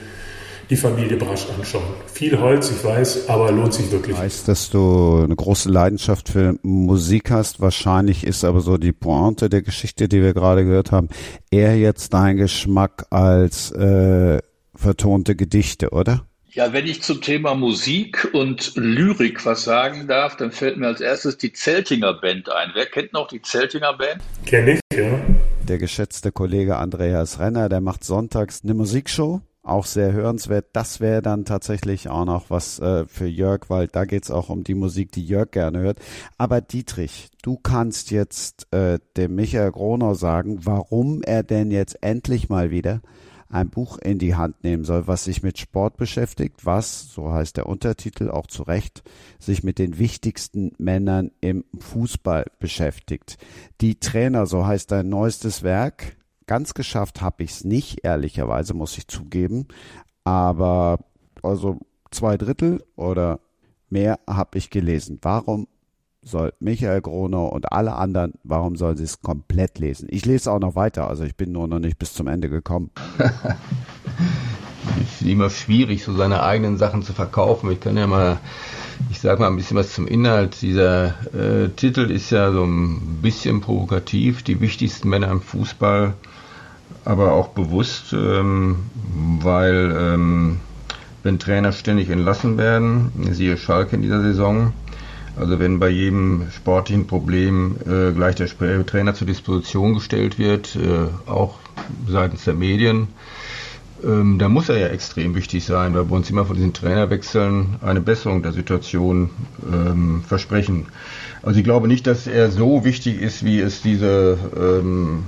Die Familie Brasch anschauen. Viel Holz, ich weiß, aber lohnt sich wirklich. Ich weiß, dass du eine große Leidenschaft für Musik hast. Wahrscheinlich ist aber so die Pointe der Geschichte, die wir gerade gehört haben, eher jetzt dein Geschmack als äh, vertonte Gedichte, oder? Ja, wenn ich zum Thema Musik und Lyrik was sagen darf, dann fällt mir als erstes die Zeltinger Band ein. Wer kennt noch die Zeltinger Band? Kenn ich, ja. Der geschätzte Kollege Andreas Renner, der macht sonntags eine Musikshow, auch sehr hörenswert. Das wäre dann tatsächlich auch noch was äh, für Jörg, weil da geht's auch um die Musik, die Jörg gerne hört. Aber Dietrich, du kannst jetzt äh, dem Michael Groner sagen, warum er denn jetzt endlich mal wieder ein Buch in die Hand nehmen soll, was sich mit Sport beschäftigt, was, so heißt der Untertitel auch zu Recht, sich mit den wichtigsten Männern im Fußball beschäftigt. Die Trainer, so heißt dein neuestes Werk. Ganz geschafft habe ich es nicht, ehrlicherweise muss ich zugeben. Aber also zwei Drittel oder mehr habe ich gelesen. Warum soll Michael Groner und alle anderen, warum sollen sie es komplett lesen? Ich lese auch noch weiter, also ich bin nur noch nicht bis zum Ende gekommen. ich finde immer schwierig, so seine eigenen Sachen zu verkaufen. Ich kann ja mal, ich sage mal ein bisschen was zum Inhalt. Dieser äh, Titel ist ja so ein bisschen provokativ, die wichtigsten Männer im Fußball, aber auch bewusst, ähm, weil ähm, wenn Trainer ständig entlassen werden, siehe Schalke in dieser Saison, also wenn bei jedem sportlichen Problem äh, gleich der Trainer zur Disposition gestellt wird, äh, auch seitens der Medien, ähm, da muss er ja extrem wichtig sein, weil wir uns immer von diesen Trainerwechseln eine Besserung der Situation ähm, versprechen. Also ich glaube nicht, dass er so wichtig ist, wie es diese ähm,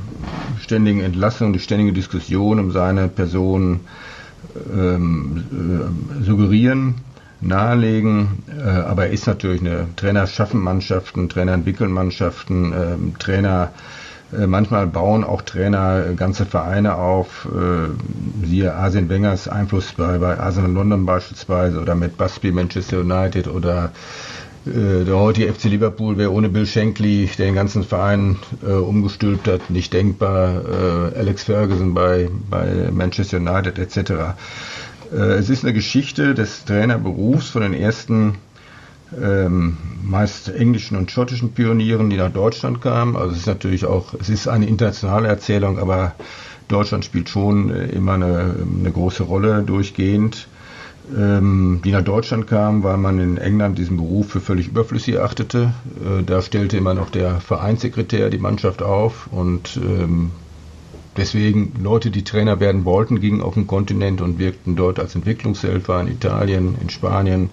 ständigen Entlassungen, die ständige Diskussion um seine Person ähm, äh, suggerieren nahelegen. Äh, aber er ist natürlich eine Trainer schaffen Mannschaften, Trainer entwickeln Mannschaften, äh, Trainer manchmal bauen auch Trainer ganze Vereine auf, äh, siehe Arsene Wengers Einfluss bei, bei Arsenal London beispielsweise oder mit Busby Manchester United oder äh, der heutige FC Liverpool wäre ohne Bill Shankly, der den ganzen Verein äh, umgestülpt hat, nicht denkbar. Äh, Alex Ferguson bei, bei Manchester United etc. Äh, es ist eine Geschichte des Trainerberufs von den ersten ähm, meist englischen und schottischen Pionieren, die nach Deutschland kamen. Also es ist natürlich auch, es ist eine internationale Erzählung, aber Deutschland spielt schon äh, immer eine, eine große Rolle durchgehend. Ähm, die nach Deutschland kamen, weil man in England diesen Beruf für völlig überflüssig erachtete. Äh, da stellte immer noch der Vereinssekretär die Mannschaft auf und ähm, deswegen Leute, die Trainer werden wollten, gingen auf den Kontinent und wirkten dort als Entwicklungshelfer in Italien, in Spanien,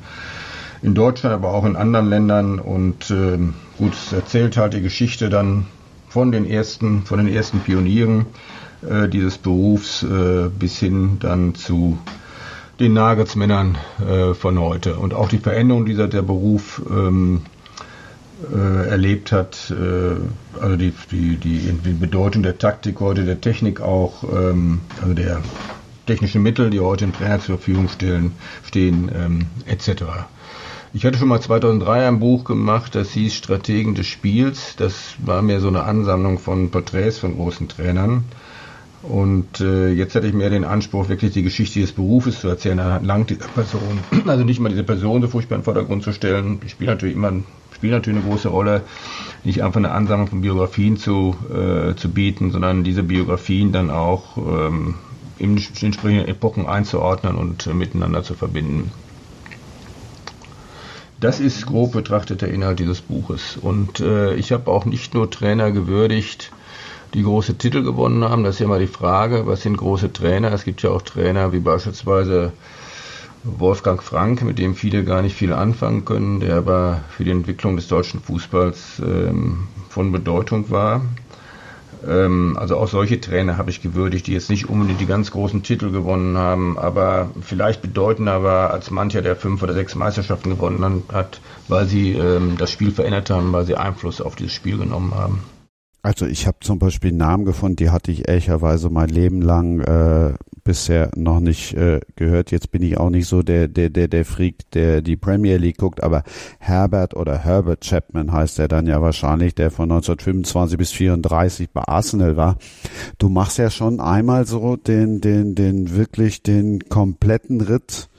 in Deutschland, aber auch in anderen Ländern. Und äh, gut, es erzählt halt die Geschichte dann von den ersten, von den ersten Pionieren äh, dieses Berufs äh, bis hin dann zu den Nagelsmännern äh, von heute. Und auch die Veränderung, die der Beruf ähm, äh, erlebt hat, äh, also die, die, die, Bedeutung der Taktik heute, der Technik auch, ähm, also der technischen Mittel, die heute im Trainer zur Verfügung stellen, stehen, ähm, etc. Ich hatte schon mal 2003 ein Buch gemacht, das hieß Strategen des Spiels. Das war mehr so eine Ansammlung von Porträts von großen Trainern. Und äh, jetzt hatte ich mehr den Anspruch, wirklich die Geschichte des Berufes zu erzählen, anhand dieser Person. Also nicht mal diese Person so furchtbar in den Vordergrund zu stellen. Ich spiele natürlich immer spielt natürlich eine große Rolle, nicht einfach eine Ansammlung von Biografien zu, äh, zu bieten, sondern diese Biografien dann auch ähm, in entsprechenden Epochen einzuordnen und äh, miteinander zu verbinden. Das ist grob betrachtet der Inhalt dieses Buches. Und äh, ich habe auch nicht nur Trainer gewürdigt, die große Titel gewonnen haben. Das ist ja immer die Frage, was sind große Trainer? Es gibt ja auch Trainer wie beispielsweise Wolfgang Frank, mit dem viele gar nicht viel anfangen können, der aber für die Entwicklung des deutschen Fußballs ähm, von Bedeutung war. Ähm, also auch solche Trainer habe ich gewürdigt, die jetzt nicht unbedingt die ganz großen Titel gewonnen haben, aber vielleicht bedeutender war als mancher, der fünf oder sechs Meisterschaften gewonnen hat, weil sie ähm, das Spiel verändert haben, weil sie Einfluss auf dieses Spiel genommen haben. Also ich habe zum Beispiel Namen gefunden, die hatte ich ehrlicherweise mein Leben lang äh, bisher noch nicht äh, gehört. Jetzt bin ich auch nicht so der, der, der, der Freak, der die Premier League guckt, aber Herbert oder Herbert Chapman heißt er dann ja wahrscheinlich, der von 1925 bis 34 bei Arsenal war. Du machst ja schon einmal so den, den, den wirklich den kompletten Ritt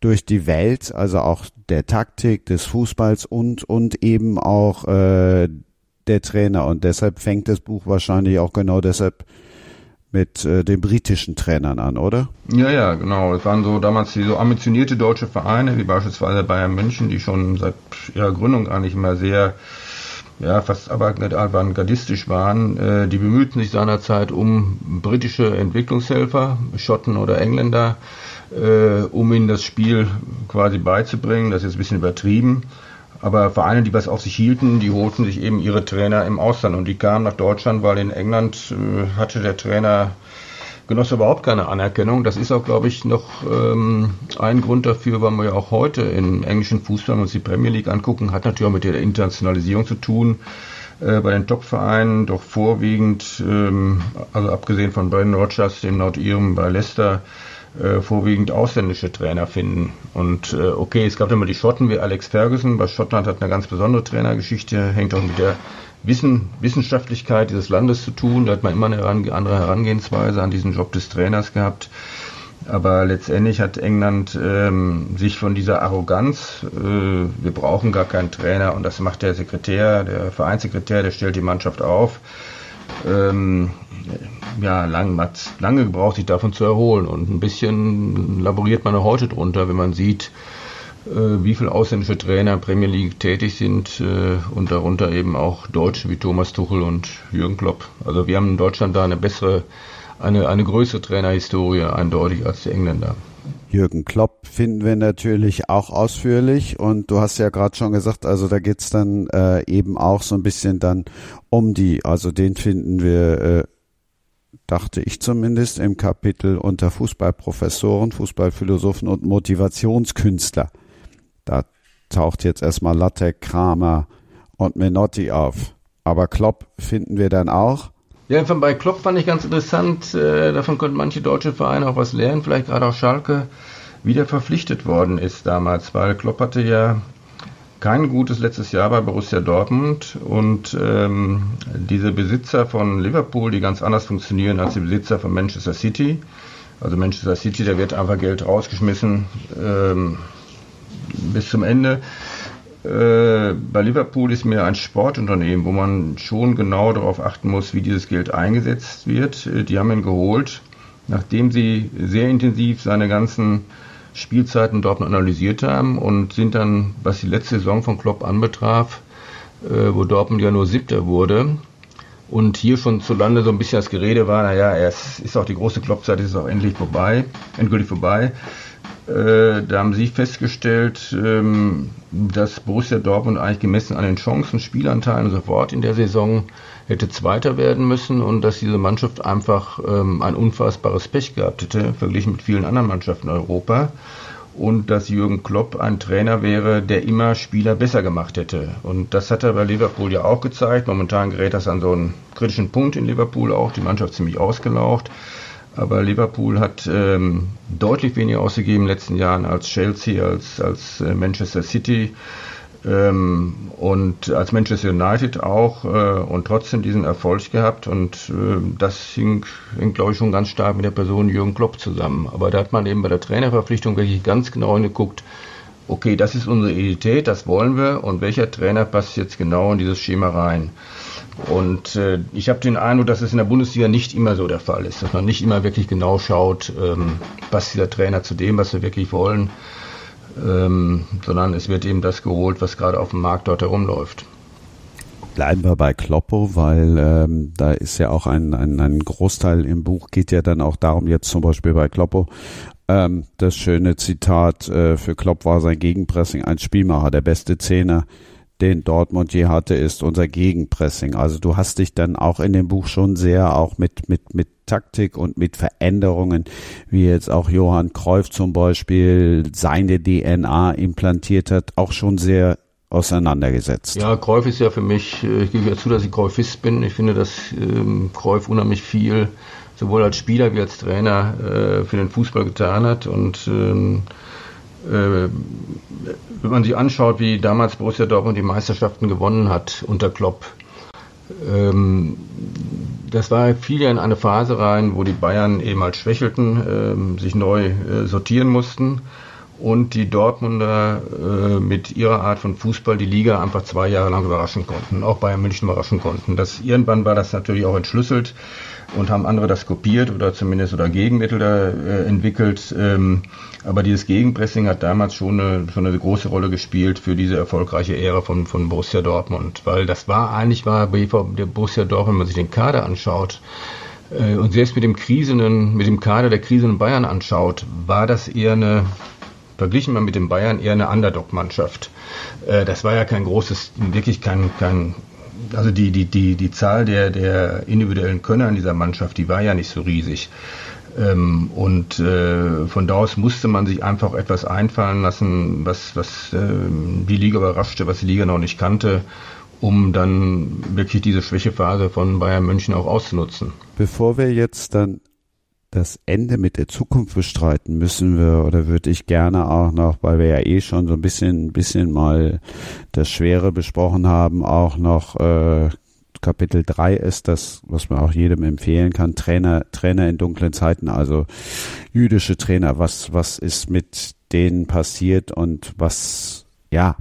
durch die Welt, also auch der Taktik des Fußballs und und eben auch äh, der Trainer. Und deshalb fängt das Buch wahrscheinlich auch genau deshalb mit äh, den britischen Trainern an, oder? Ja, ja, genau. Es waren so damals die so ambitionierte deutsche Vereine, wie beispielsweise Bayern München, die schon seit ihrer Gründung eigentlich immer sehr, ja, fast avantgardistisch waren. Äh, die bemühten sich seinerzeit um britische Entwicklungshelfer, Schotten oder Engländer, äh, um ihnen das Spiel quasi beizubringen. Das ist jetzt ein bisschen übertrieben. Aber Vereine, die was auf sich hielten, die holten sich eben ihre Trainer im Ausland und die kamen nach Deutschland, weil in England äh, hatte der Trainer genoss überhaupt keine Anerkennung. Das ist auch, glaube ich, noch ähm, ein Grund dafür, warum wir ja auch heute im englischen Fußball uns die Premier League angucken, hat natürlich auch mit der Internationalisierung zu tun. Äh, bei den Top-Vereinen doch vorwiegend, ähm, also abgesehen von Brandon Rogers, dem Nordirren bei Leicester, äh, vorwiegend ausländische Trainer finden. Und äh, okay, es gab immer die Schotten wie Alex Ferguson. Bei Schottland hat eine ganz besondere Trainergeschichte, hängt auch mit der Wissen, Wissenschaftlichkeit dieses Landes zu tun. Da hat man immer eine andere Herangehensweise an diesen Job des Trainers gehabt. Aber letztendlich hat England ähm, sich von dieser Arroganz, äh, wir brauchen gar keinen Trainer und das macht der Sekretär, der Vereinssekretär, der stellt die Mannschaft auf, ähm, ja, lang, hat lange gebraucht, sich davon zu erholen. Und ein bisschen laboriert man heute drunter, wenn man sieht, äh, wie viele ausländische Trainer Premier League tätig sind äh, und darunter eben auch Deutsche wie Thomas Tuchel und Jürgen Klopp. Also wir haben in Deutschland da eine bessere, eine, eine größere Trainerhistorie eindeutig als die Engländer. Jürgen Klopp finden wir natürlich auch ausführlich und du hast ja gerade schon gesagt, also da geht's dann äh, eben auch so ein bisschen dann um die, also den finden wir äh, dachte ich zumindest, im Kapitel unter Fußballprofessoren, Fußballphilosophen und Motivationskünstler. Da taucht jetzt erstmal Latte, Kramer und Menotti auf. Aber Klopp finden wir dann auch. Ja, bei Klopp fand ich ganz interessant, äh, davon konnten manche deutsche Vereine auch was lernen, vielleicht gerade auch Schalke, wieder verpflichtet worden ist damals, weil Klopp hatte ja kein gutes letztes Jahr bei Borussia Dortmund und ähm, diese Besitzer von Liverpool, die ganz anders funktionieren als die Besitzer von Manchester City. Also Manchester City, da wird einfach Geld rausgeschmissen ähm, bis zum Ende. Äh, bei Liverpool ist mir ein Sportunternehmen, wo man schon genau darauf achten muss, wie dieses Geld eingesetzt wird. Äh, die haben ihn geholt, nachdem sie sehr intensiv seine ganzen Spielzeiten dort analysiert haben und sind dann, was die letzte Saison von Klopp anbetraf, äh, wo Dortmund ja nur Siebter wurde, und hier schon zu Lande so ein bisschen das Gerede war, naja, es ist auch die große Kloppzeit, ist auch endlich vorbei, endgültig vorbei. Äh, da haben sie festgestellt, ähm, dass Borussia Dortmund eigentlich gemessen an den Chancen, Spielanteilen sofort in der Saison hätte Zweiter werden müssen und dass diese Mannschaft einfach ähm, ein unfassbares Pech gehabt hätte, verglichen mit vielen anderen Mannschaften in Europa. Und dass Jürgen Klopp ein Trainer wäre, der immer Spieler besser gemacht hätte. Und das hat er bei Liverpool ja auch gezeigt. Momentan gerät das an so einen kritischen Punkt in Liverpool auch, die Mannschaft ziemlich ausgelaucht. Aber Liverpool hat ähm, deutlich weniger ausgegeben in den letzten Jahren als Chelsea, als, als äh, Manchester City ähm, und als Manchester United auch äh, und trotzdem diesen Erfolg gehabt. Und äh, das hing, hing glaube ich, schon ganz stark mit der Person Jürgen Klopp zusammen. Aber da hat man eben bei der Trainerverpflichtung wirklich ganz genau hingeguckt, okay, das ist unsere Identität, das wollen wir und welcher Trainer passt jetzt genau in dieses Schema rein. Und äh, ich habe den Eindruck, dass es in der Bundesliga nicht immer so der Fall ist, dass man nicht immer wirklich genau schaut, ähm, passt dieser Trainer zu dem, was wir wirklich wollen, ähm, sondern es wird eben das geholt, was gerade auf dem Markt dort herumläuft. Bleiben wir bei Kloppo, weil ähm, da ist ja auch ein, ein, ein Großteil im Buch geht ja dann auch darum, jetzt zum Beispiel bei Kloppo, ähm, das schöne Zitat äh, für Klopp war sein Gegenpressing ein Spielmacher, der beste Zehner den Dortmund je hatte, ist unser Gegenpressing. Also du hast dich dann auch in dem Buch schon sehr auch mit, mit, mit Taktik und mit Veränderungen, wie jetzt auch Johann Kreuf zum Beispiel seine DNA implantiert hat, auch schon sehr auseinandergesetzt. Ja, Kreuf ist ja für mich, äh, ich gebe ja zu, dass ich Kreufist bin. Ich finde, dass ähm, Kreuf unheimlich viel sowohl als Spieler wie als Trainer äh, für den Fußball getan hat und ähm, äh, wenn man sich anschaut, wie damals Borussia Dortmund die Meisterschaften gewonnen hat unter Klopp, ähm, das war fiel ja in eine Phase rein, wo die Bayern eben halt schwächelten, ähm, sich neu äh, sortieren mussten und die Dortmunder äh, mit ihrer Art von Fußball die Liga einfach zwei Jahre lang überraschen konnten, auch Bayern München überraschen konnten. Das, irgendwann war das natürlich auch entschlüsselt und haben andere das kopiert oder zumindest oder Gegenmittel da äh, entwickelt. Ähm, aber dieses Gegenpressing hat damals schon eine, schon eine große Rolle gespielt für diese erfolgreiche Ära von, von Borussia Dortmund, weil das war eigentlich war BV, der Borussia Dortmund, wenn man sich den Kader anschaut, äh, und selbst mit dem krisenden, mit dem Kader der krisenden Bayern anschaut, war das eher eine, verglichen man mit den Bayern, eher eine Underdog-Mannschaft. Äh, das war ja kein großes, wirklich kein, kein also die, die, die, die Zahl der, der individuellen Könner in dieser Mannschaft, die war ja nicht so riesig. Ähm, und äh, von da aus musste man sich einfach etwas einfallen lassen, was, was äh, die Liga überraschte, was die Liga noch nicht kannte, um dann wirklich diese Schwächephase von Bayern München auch auszunutzen. Bevor wir jetzt dann das Ende mit der Zukunft bestreiten, müssen wir. Oder würde ich gerne auch noch, weil wir ja eh schon so ein bisschen, bisschen mal das Schwere besprochen haben, auch noch äh, Kapitel 3 ist das, was man auch jedem empfehlen kann, Trainer, Trainer in dunklen Zeiten, also jüdische Trainer, was, was ist mit denen passiert und was, ja,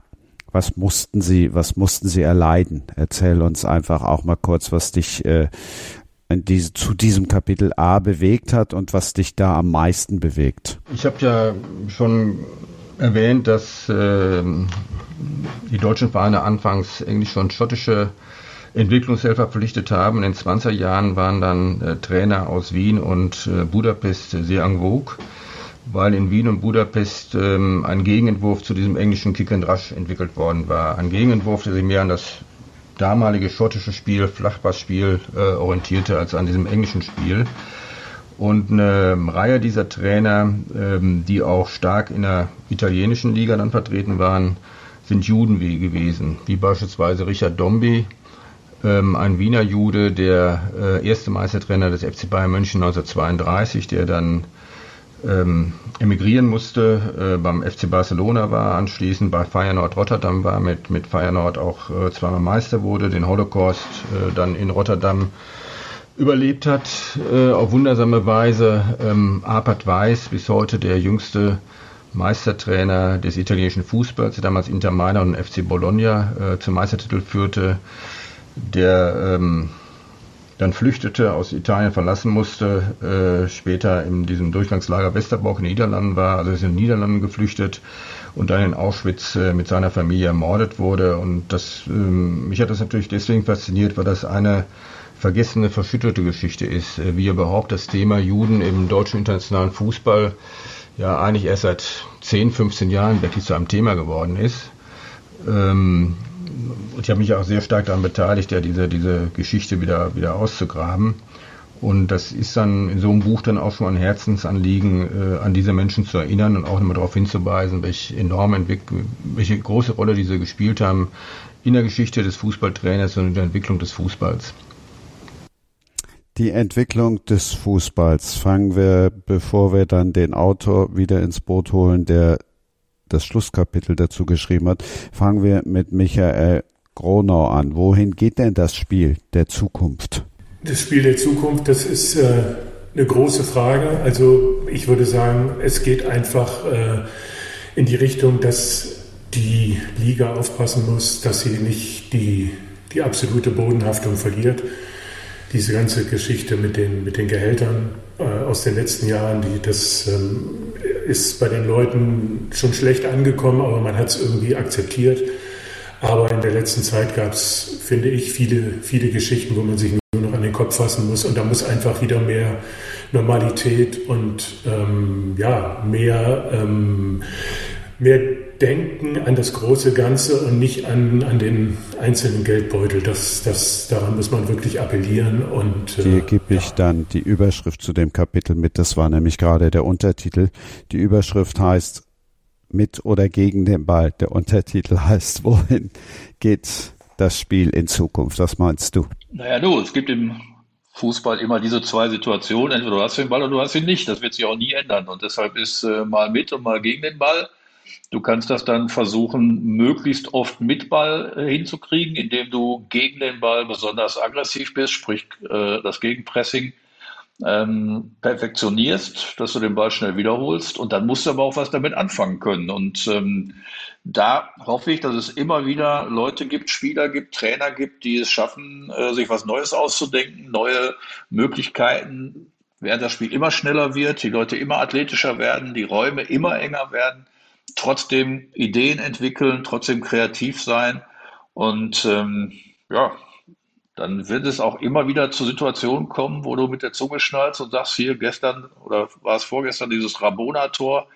was mussten sie, was mussten sie erleiden? Erzähl uns einfach auch mal kurz, was dich äh, diese, zu diesem Kapitel A bewegt hat und was dich da am meisten bewegt. Ich habe ja schon erwähnt, dass äh, die deutschen Vereine anfangs eigentlich schon schottische Entwicklungshelfer verpflichtet haben. In den 20er Jahren waren dann äh, Trainer aus Wien und äh, Budapest sehr en vogue, weil in Wien und Budapest ähm, ein Gegenentwurf zu diesem englischen Kick and Rush entwickelt worden war. Ein Gegenentwurf, der sich mehr an das damalige schottische Spiel, Flachpassspiel, äh, orientierte als an diesem englischen Spiel. Und eine Reihe dieser Trainer, ähm, die auch stark in der italienischen Liga dann vertreten waren, sind Juden gewesen, wie beispielsweise Richard Dombi, ähm, ein Wiener Jude, der äh, erste Meistertrainer des FC Bayern München 1932, der dann ähm, emigrieren musste, äh, beim FC Barcelona war, anschließend bei Feyenoord Rotterdam war, mit, mit Feyenoord auch äh, zweimal Meister wurde, den Holocaust äh, dann in Rotterdam überlebt hat, äh, auf wundersame Weise. Ähm, Arpad Weiß, bis heute der jüngste Meistertrainer des italienischen Fußballs, der damals Inter Mailand und FC Bologna äh, zum Meistertitel führte, der ähm, dann flüchtete, aus Italien verlassen musste, äh, später in diesem Durchgangslager Westerbork in den Niederlanden war, also ist in den Niederlanden geflüchtet und dann in Auschwitz äh, mit seiner Familie ermordet wurde. Und das, ähm, mich hat das natürlich deswegen fasziniert, weil das eine vergessene, verschüttete Geschichte ist, äh, wie überhaupt das Thema Juden im deutschen internationalen Fußball ja eigentlich erst seit 10, 15 Jahren wirklich zu einem Thema geworden ist. Ähm, und ich habe mich auch sehr stark daran beteiligt, ja diese, diese Geschichte wieder, wieder auszugraben. Und das ist dann in so einem Buch dann auch schon ein Herzensanliegen, äh, an diese Menschen zu erinnern und auch nochmal darauf hinzuweisen, welche enorme Entwicklung, welche große Rolle diese gespielt haben in der Geschichte des Fußballtrainers und in der Entwicklung des Fußballs. Die Entwicklung des Fußballs fangen wir, bevor wir dann den Autor wieder ins Boot holen, der das Schlusskapitel dazu geschrieben hat, fangen wir mit Michael Gronau an. Wohin geht denn das Spiel der Zukunft? Das Spiel der Zukunft, das ist äh, eine große Frage. Also ich würde sagen, es geht einfach äh, in die Richtung, dass die Liga aufpassen muss, dass sie nicht die, die absolute Bodenhaftung verliert. Diese ganze Geschichte mit den, mit den Gehältern aus den letzten Jahren, die, das ähm, ist bei den Leuten schon schlecht angekommen, aber man hat es irgendwie akzeptiert. Aber in der letzten Zeit gab es, finde ich, viele, viele Geschichten, wo man sich nur noch an den Kopf fassen muss. Und da muss einfach wieder mehr Normalität und ähm, ja, mehr, ähm, mehr Denken an das große Ganze und nicht an, an den einzelnen Geldbeutel. Das, das, daran muss man wirklich appellieren. Und, äh, Hier gebe ich ja. dann die Überschrift zu dem Kapitel mit. Das war nämlich gerade der Untertitel. Die Überschrift heißt mit oder gegen den Ball. Der Untertitel heißt, wohin geht das Spiel in Zukunft? Was meinst du? Naja, du, es gibt im Fußball immer diese zwei Situationen. Entweder du hast den Ball oder du hast ihn nicht. Das wird sich auch nie ändern. Und deshalb ist äh, mal mit und mal gegen den Ball Du kannst das dann versuchen, möglichst oft mit Ball äh, hinzukriegen, indem du gegen den Ball besonders aggressiv bist, sprich äh, das Gegenpressing ähm, perfektionierst, dass du den Ball schnell wiederholst. Und dann musst du aber auch was damit anfangen können. Und ähm, da hoffe ich, dass es immer wieder Leute gibt, Spieler gibt, Trainer gibt, die es schaffen, äh, sich was Neues auszudenken, neue Möglichkeiten, während das Spiel immer schneller wird, die Leute immer athletischer werden, die Räume immer enger werden trotzdem Ideen entwickeln, trotzdem kreativ sein. Und ähm, ja, dann wird es auch immer wieder zu Situationen kommen, wo du mit der Zunge schnallst und sagst, hier gestern oder war es vorgestern dieses Rabona-Tor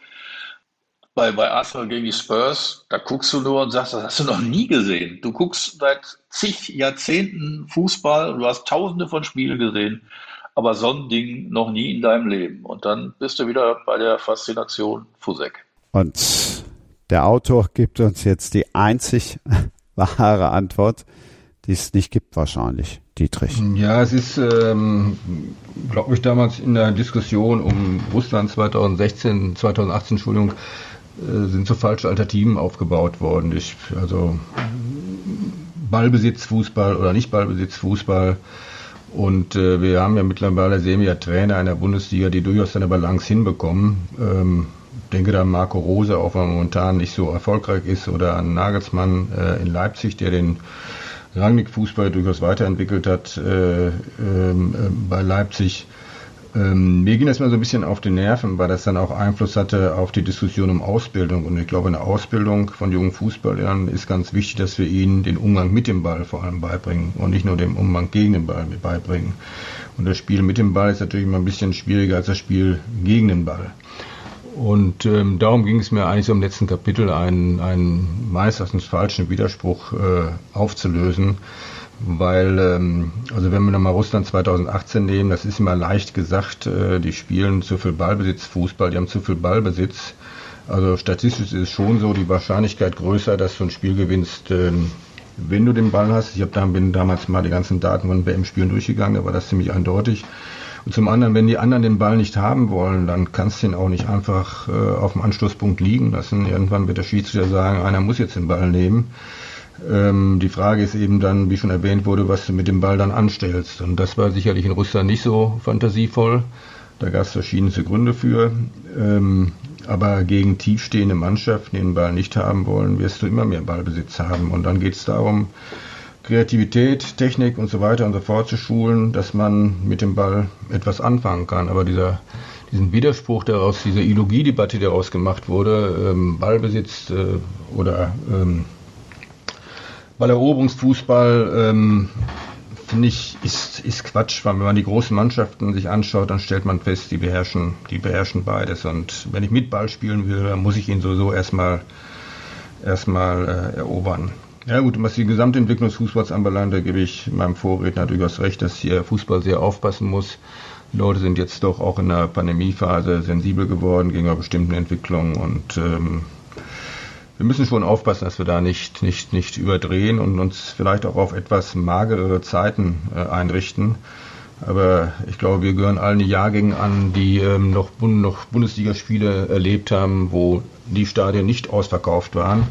bei, bei Arsenal gegen die Spurs, da guckst du nur und sagst, das hast du noch nie gesehen. Du guckst seit zig Jahrzehnten Fußball und du hast tausende von Spielen gesehen, aber so ein Ding noch nie in deinem Leben. Und dann bist du wieder bei der Faszination Fusek. Und der Autor gibt uns jetzt die einzig wahre Antwort, die es nicht gibt wahrscheinlich. Dietrich. Ja, es ist, ähm, glaube ich, damals in der Diskussion um Russland 2016, 2018, Entschuldigung, äh, sind so falsche Alternativen aufgebaut worden. Ich, also Ballbesitzfußball oder nicht Ballbesitzfußball. Und äh, wir haben ja mittlerweile sehen wir ja Trainer in der Bundesliga, die durchaus eine Balance hinbekommen. Ähm, denke da an Marco Rose, auch wenn er momentan nicht so erfolgreich ist, oder an Nagelsmann äh, in Leipzig, der den Rangnick-Fußball durchaus weiterentwickelt hat äh, äh, bei Leipzig. Ähm, mir ging das mal so ein bisschen auf den Nerven, weil das dann auch Einfluss hatte auf die Diskussion um Ausbildung. Und ich glaube, eine Ausbildung von jungen Fußballern ist ganz wichtig, dass wir ihnen den Umgang mit dem Ball vor allem beibringen und nicht nur den Umgang gegen den Ball beibringen. Und das Spiel mit dem Ball ist natürlich immer ein bisschen schwieriger als das Spiel gegen den Ball. Und ähm, darum ging es mir eigentlich so im letzten Kapitel, einen, einen meistens falschen Widerspruch äh, aufzulösen. Weil, ähm, also wenn wir nochmal Russland 2018 nehmen, das ist immer leicht gesagt, äh, die spielen zu viel Ballbesitz, Fußball, die haben zu viel Ballbesitz. Also statistisch ist es schon so, die Wahrscheinlichkeit größer, dass du ein Spiel gewinnst, äh, wenn du den Ball hast, ich hab da, bin damals mal die ganzen Daten von WM-Spielen durchgegangen, da war das ziemlich eindeutig. Und zum anderen, wenn die anderen den Ball nicht haben wollen, dann kannst du ihn auch nicht einfach äh, auf dem Anstoßpunkt liegen lassen. Irgendwann wird der Schiedsrichter sagen, einer muss jetzt den Ball nehmen. Ähm, die Frage ist eben dann, wie schon erwähnt wurde, was du mit dem Ball dann anstellst. Und das war sicherlich in Russland nicht so fantasievoll. Da gab es verschiedenste Gründe für. Ähm, aber gegen tiefstehende Mannschaften, die den Ball nicht haben wollen, wirst du immer mehr Ballbesitz haben. Und dann geht es darum, Kreativität, Technik und so weiter und so fort zu schulen, dass man mit dem Ball etwas anfangen kann. Aber dieser, diesen Widerspruch daraus, diese Ideologiedebatte, die daraus gemacht wurde, ähm, Ballbesitz äh, oder ähm, Balleroberungsfußball, ähm, finde ich, ist, ist Quatsch, weil wenn man die großen Mannschaften sich anschaut, dann stellt man fest, die beherrschen, die beherrschen beides. Und wenn ich mit Ball spielen will, dann muss ich ihn sowieso erstmal erstmal äh, erobern. Ja gut, was die Gesamtentwicklung des Fußballs anbelangt, da gebe ich meinem Vorredner durchaus recht, dass hier Fußball sehr aufpassen muss. Die Leute sind jetzt doch auch in der Pandemiephase sensibel geworden gegenüber bestimmten Entwicklungen und ähm, wir müssen schon aufpassen, dass wir da nicht, nicht, nicht überdrehen und uns vielleicht auch auf etwas magerere Zeiten äh, einrichten. Aber ich glaube, wir gehören allen Jahrgängen an, die ähm, noch, noch Bundesligaspiele erlebt haben, wo die Stadien nicht ausverkauft waren,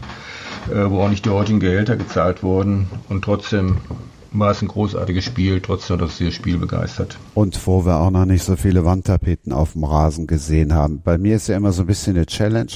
wo auch nicht die heutigen Gehälter gezahlt wurden. Und trotzdem war es ein großartiges Spiel, trotzdem, dass das Spiel begeistert. Und wo wir auch noch nicht so viele Wandtapeten auf dem Rasen gesehen haben. Bei mir ist ja immer so ein bisschen eine Challenge.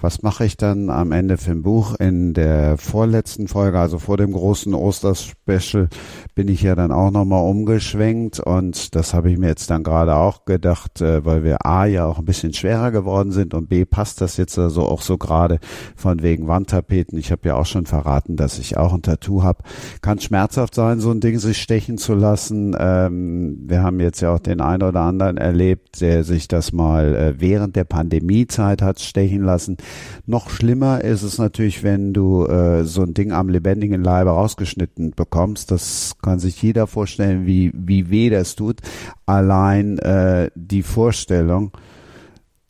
Was mache ich dann am Ende für ein Buch? In der vorletzten Folge, also vor dem großen Osterspecial, bin ich ja dann auch nochmal umgeschwenkt und das habe ich mir jetzt dann gerade auch gedacht, äh, weil wir A ja auch ein bisschen schwerer geworden sind und B passt das jetzt also auch so gerade von wegen Wandtapeten. Ich habe ja auch schon verraten, dass ich auch ein Tattoo habe. Kann schmerzhaft sein, so ein Ding sich stechen zu lassen. Ähm, wir haben jetzt ja auch den einen oder anderen erlebt, der sich das mal äh, während der Pandemiezeit hat stechen lassen. Noch schlimmer ist es natürlich, wenn du äh, so ein Ding am lebendigen Leibe rausgeschnitten bekommst. Das kann sich jeder vorstellen, wie, wie weh das tut. Allein äh, die Vorstellung,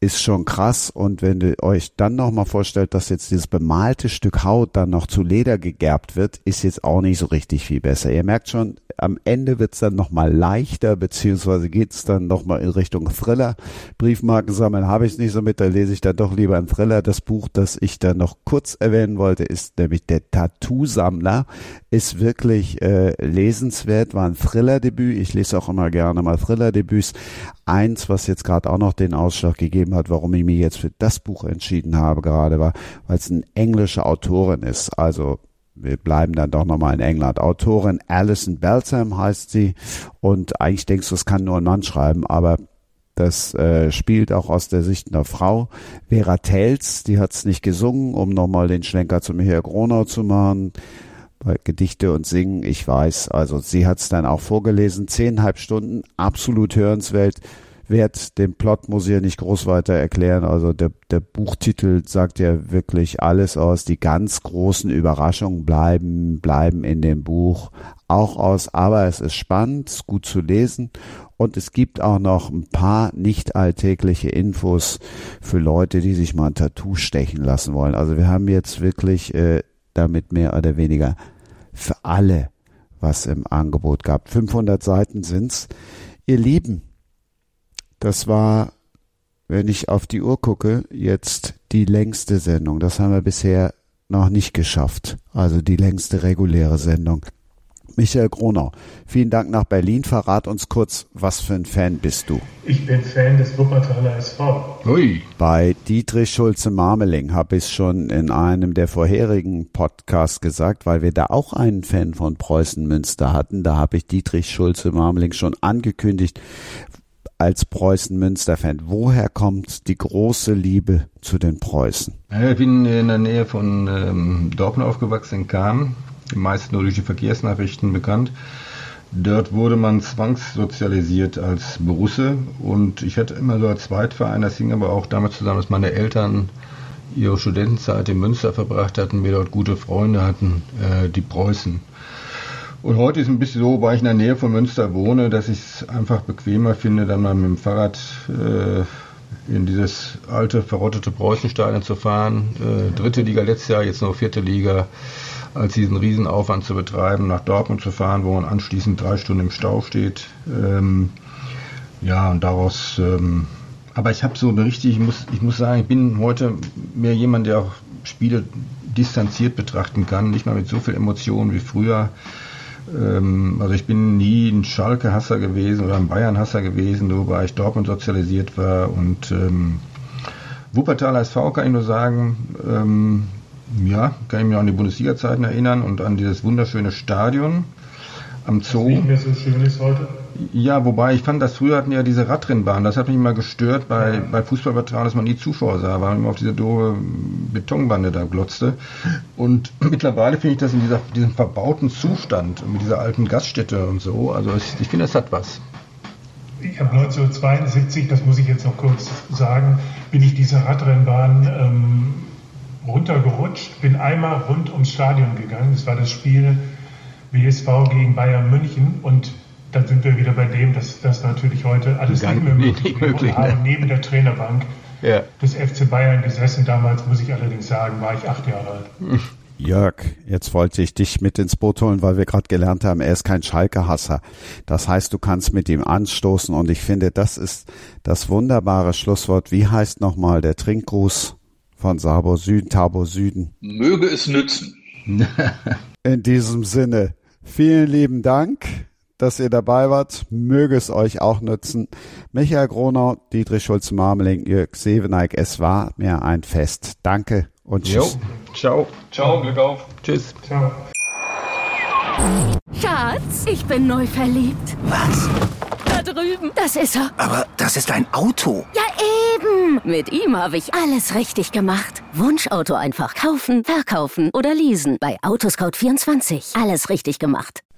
ist schon krass. Und wenn ihr euch dann nochmal vorstellt, dass jetzt dieses bemalte Stück Haut dann noch zu Leder gegerbt wird, ist jetzt auch nicht so richtig viel besser. Ihr merkt schon, am Ende wird's dann nochmal leichter, beziehungsweise geht's dann nochmal in Richtung Thriller. Briefmarken sammeln habe ich nicht so mit, da lese ich dann doch lieber einen Thriller. Das Buch, das ich dann noch kurz erwähnen wollte, ist nämlich der Tattoo-Sammler. Ist wirklich äh, lesenswert, war ein Thriller-Debüt. Ich lese auch immer gerne mal Thriller-Debüts. Eins, was jetzt gerade auch noch den Ausschlag gegeben hat, warum ich mich jetzt für das Buch entschieden habe, gerade war, weil es eine englische Autorin ist. Also wir bleiben dann doch nochmal in England. Autorin Alison Beltham heißt sie. Und eigentlich denkst du, es kann nur ein Mann schreiben, aber das äh, spielt auch aus der Sicht einer Frau. Vera Tels, die hat es nicht gesungen, um nochmal den Schlenker zu Michael Gronau zu machen. Bei Gedichte und Singen, ich weiß, also sie hat es dann auch vorgelesen. Zehneinhalb Stunden, absolut hörenswert. Wert, den Plot muss ich ja nicht groß weiter erklären. Also der, der Buchtitel sagt ja wirklich alles aus. Die ganz großen Überraschungen bleiben, bleiben in dem Buch auch aus. Aber es ist spannend, ist gut zu lesen. Und es gibt auch noch ein paar nicht alltägliche Infos für Leute, die sich mal ein Tattoo stechen lassen wollen. Also wir haben jetzt wirklich äh, damit mehr oder weniger für alle was im Angebot gab. 500 Seiten sind's. Ihr Lieben, das war, wenn ich auf die Uhr gucke, jetzt die längste Sendung. Das haben wir bisher noch nicht geschafft. Also die längste reguläre Sendung. Michael Gronau, vielen Dank nach Berlin. Verrat uns kurz, was für ein Fan bist du? Ich bin Fan des Wuppertaler SV. Ui. Bei Dietrich Schulze-Marmeling habe ich es schon in einem der vorherigen Podcasts gesagt, weil wir da auch einen Fan von Preußen Münster hatten. Da habe ich Dietrich Schulze-Marmeling schon angekündigt als Preußen-Münster-Fan. Woher kommt die große Liebe zu den Preußen? Ich bin in der Nähe von ähm, Dortmund aufgewachsen, in Kam die meisten durch die Verkehrsnachrichten bekannt. Dort wurde man zwangssozialisiert als Borusse und ich hatte immer so als Zweitverein, das hing aber auch damit zusammen, dass meine Eltern ihre Studentenzeit in Münster verbracht hatten, wir dort gute Freunde hatten, äh, die Preußen. Und heute ist es ein bisschen so, weil ich in der Nähe von Münster wohne, dass ich es einfach bequemer finde, dann mal mit dem Fahrrad äh, in dieses alte, verrottete Preußenstadion zu fahren. Äh, dritte Liga letztes Jahr, jetzt noch vierte Liga als diesen Riesenaufwand zu betreiben, nach Dortmund zu fahren, wo man anschließend drei Stunden im Stau steht. Ähm, ja, und daraus, ähm, aber ich habe so richtig, ich muss, ich muss sagen, ich bin heute mehr jemand, der auch Spiele distanziert betrachten kann, nicht mal mit so viel Emotionen wie früher. Ähm, also ich bin nie ein Schalke-Hasser gewesen oder ein Bayern-Hasser gewesen, wobei ich Dortmund sozialisiert war und ähm, Wuppertal SV kann ich nur sagen, ähm, ja, kann ich mich an die Bundesliga-Zeiten erinnern und an dieses wunderschöne Stadion am Zoo. Nicht mehr so schön ist heute. Ja, wobei ich fand, dass früher hatten ja diese Radrennbahn, das hat mich immer gestört bei, bei Fußballübertragung, dass man nie Zuschauer sah, weil man immer auf diese doofe Betonbande da glotzte. Und mittlerweile finde ich das in dieser, diesem verbauten Zustand mit dieser alten Gaststätte und so, also ich, ich finde, es hat was. Ich habe 1972, das muss ich jetzt noch kurz sagen, bin ich diese Radrennbahn ähm, runtergerutscht, bin einmal rund ums Stadion gegangen. Das war das Spiel WSV gegen Bayern München und dann sind wir wieder bei dem, dass das natürlich heute alles Gar nicht mehr nicht möglich möglich, Ich habe ne? neben der Trainerbank Ja. des FC Bayern gesessen. Damals, muss ich allerdings sagen, war ich acht Jahre alt. Jörg, jetzt wollte ich dich mit ins Boot holen, weil wir gerade gelernt haben, er ist kein Schalke-Hasser. Das heißt, du kannst mit ihm anstoßen und ich finde, das ist das wunderbare Schlusswort. Wie heißt nochmal der Trinkgruß von Sabo Süden, Tabo Süden? Möge es nützen. In diesem Sinne, vielen lieben Dank, dass ihr dabei wart. Möge es euch auch nützen. Michael Gronau, Dietrich Schulze-Marmeling, Jörg Seveneik, es war mir ein Fest. Danke und Jo, tschüss. ciao. Ciao, Glück auf. Tschüss. Ciao. Schatz, ich bin neu verliebt. Was? Da drüben. Das ist er. Aber das ist ein Auto. Ja, eben. Mit ihm habe ich alles richtig gemacht. Wunschauto einfach kaufen, verkaufen oder leasen. Bei Autoscout24. Alles richtig gemacht.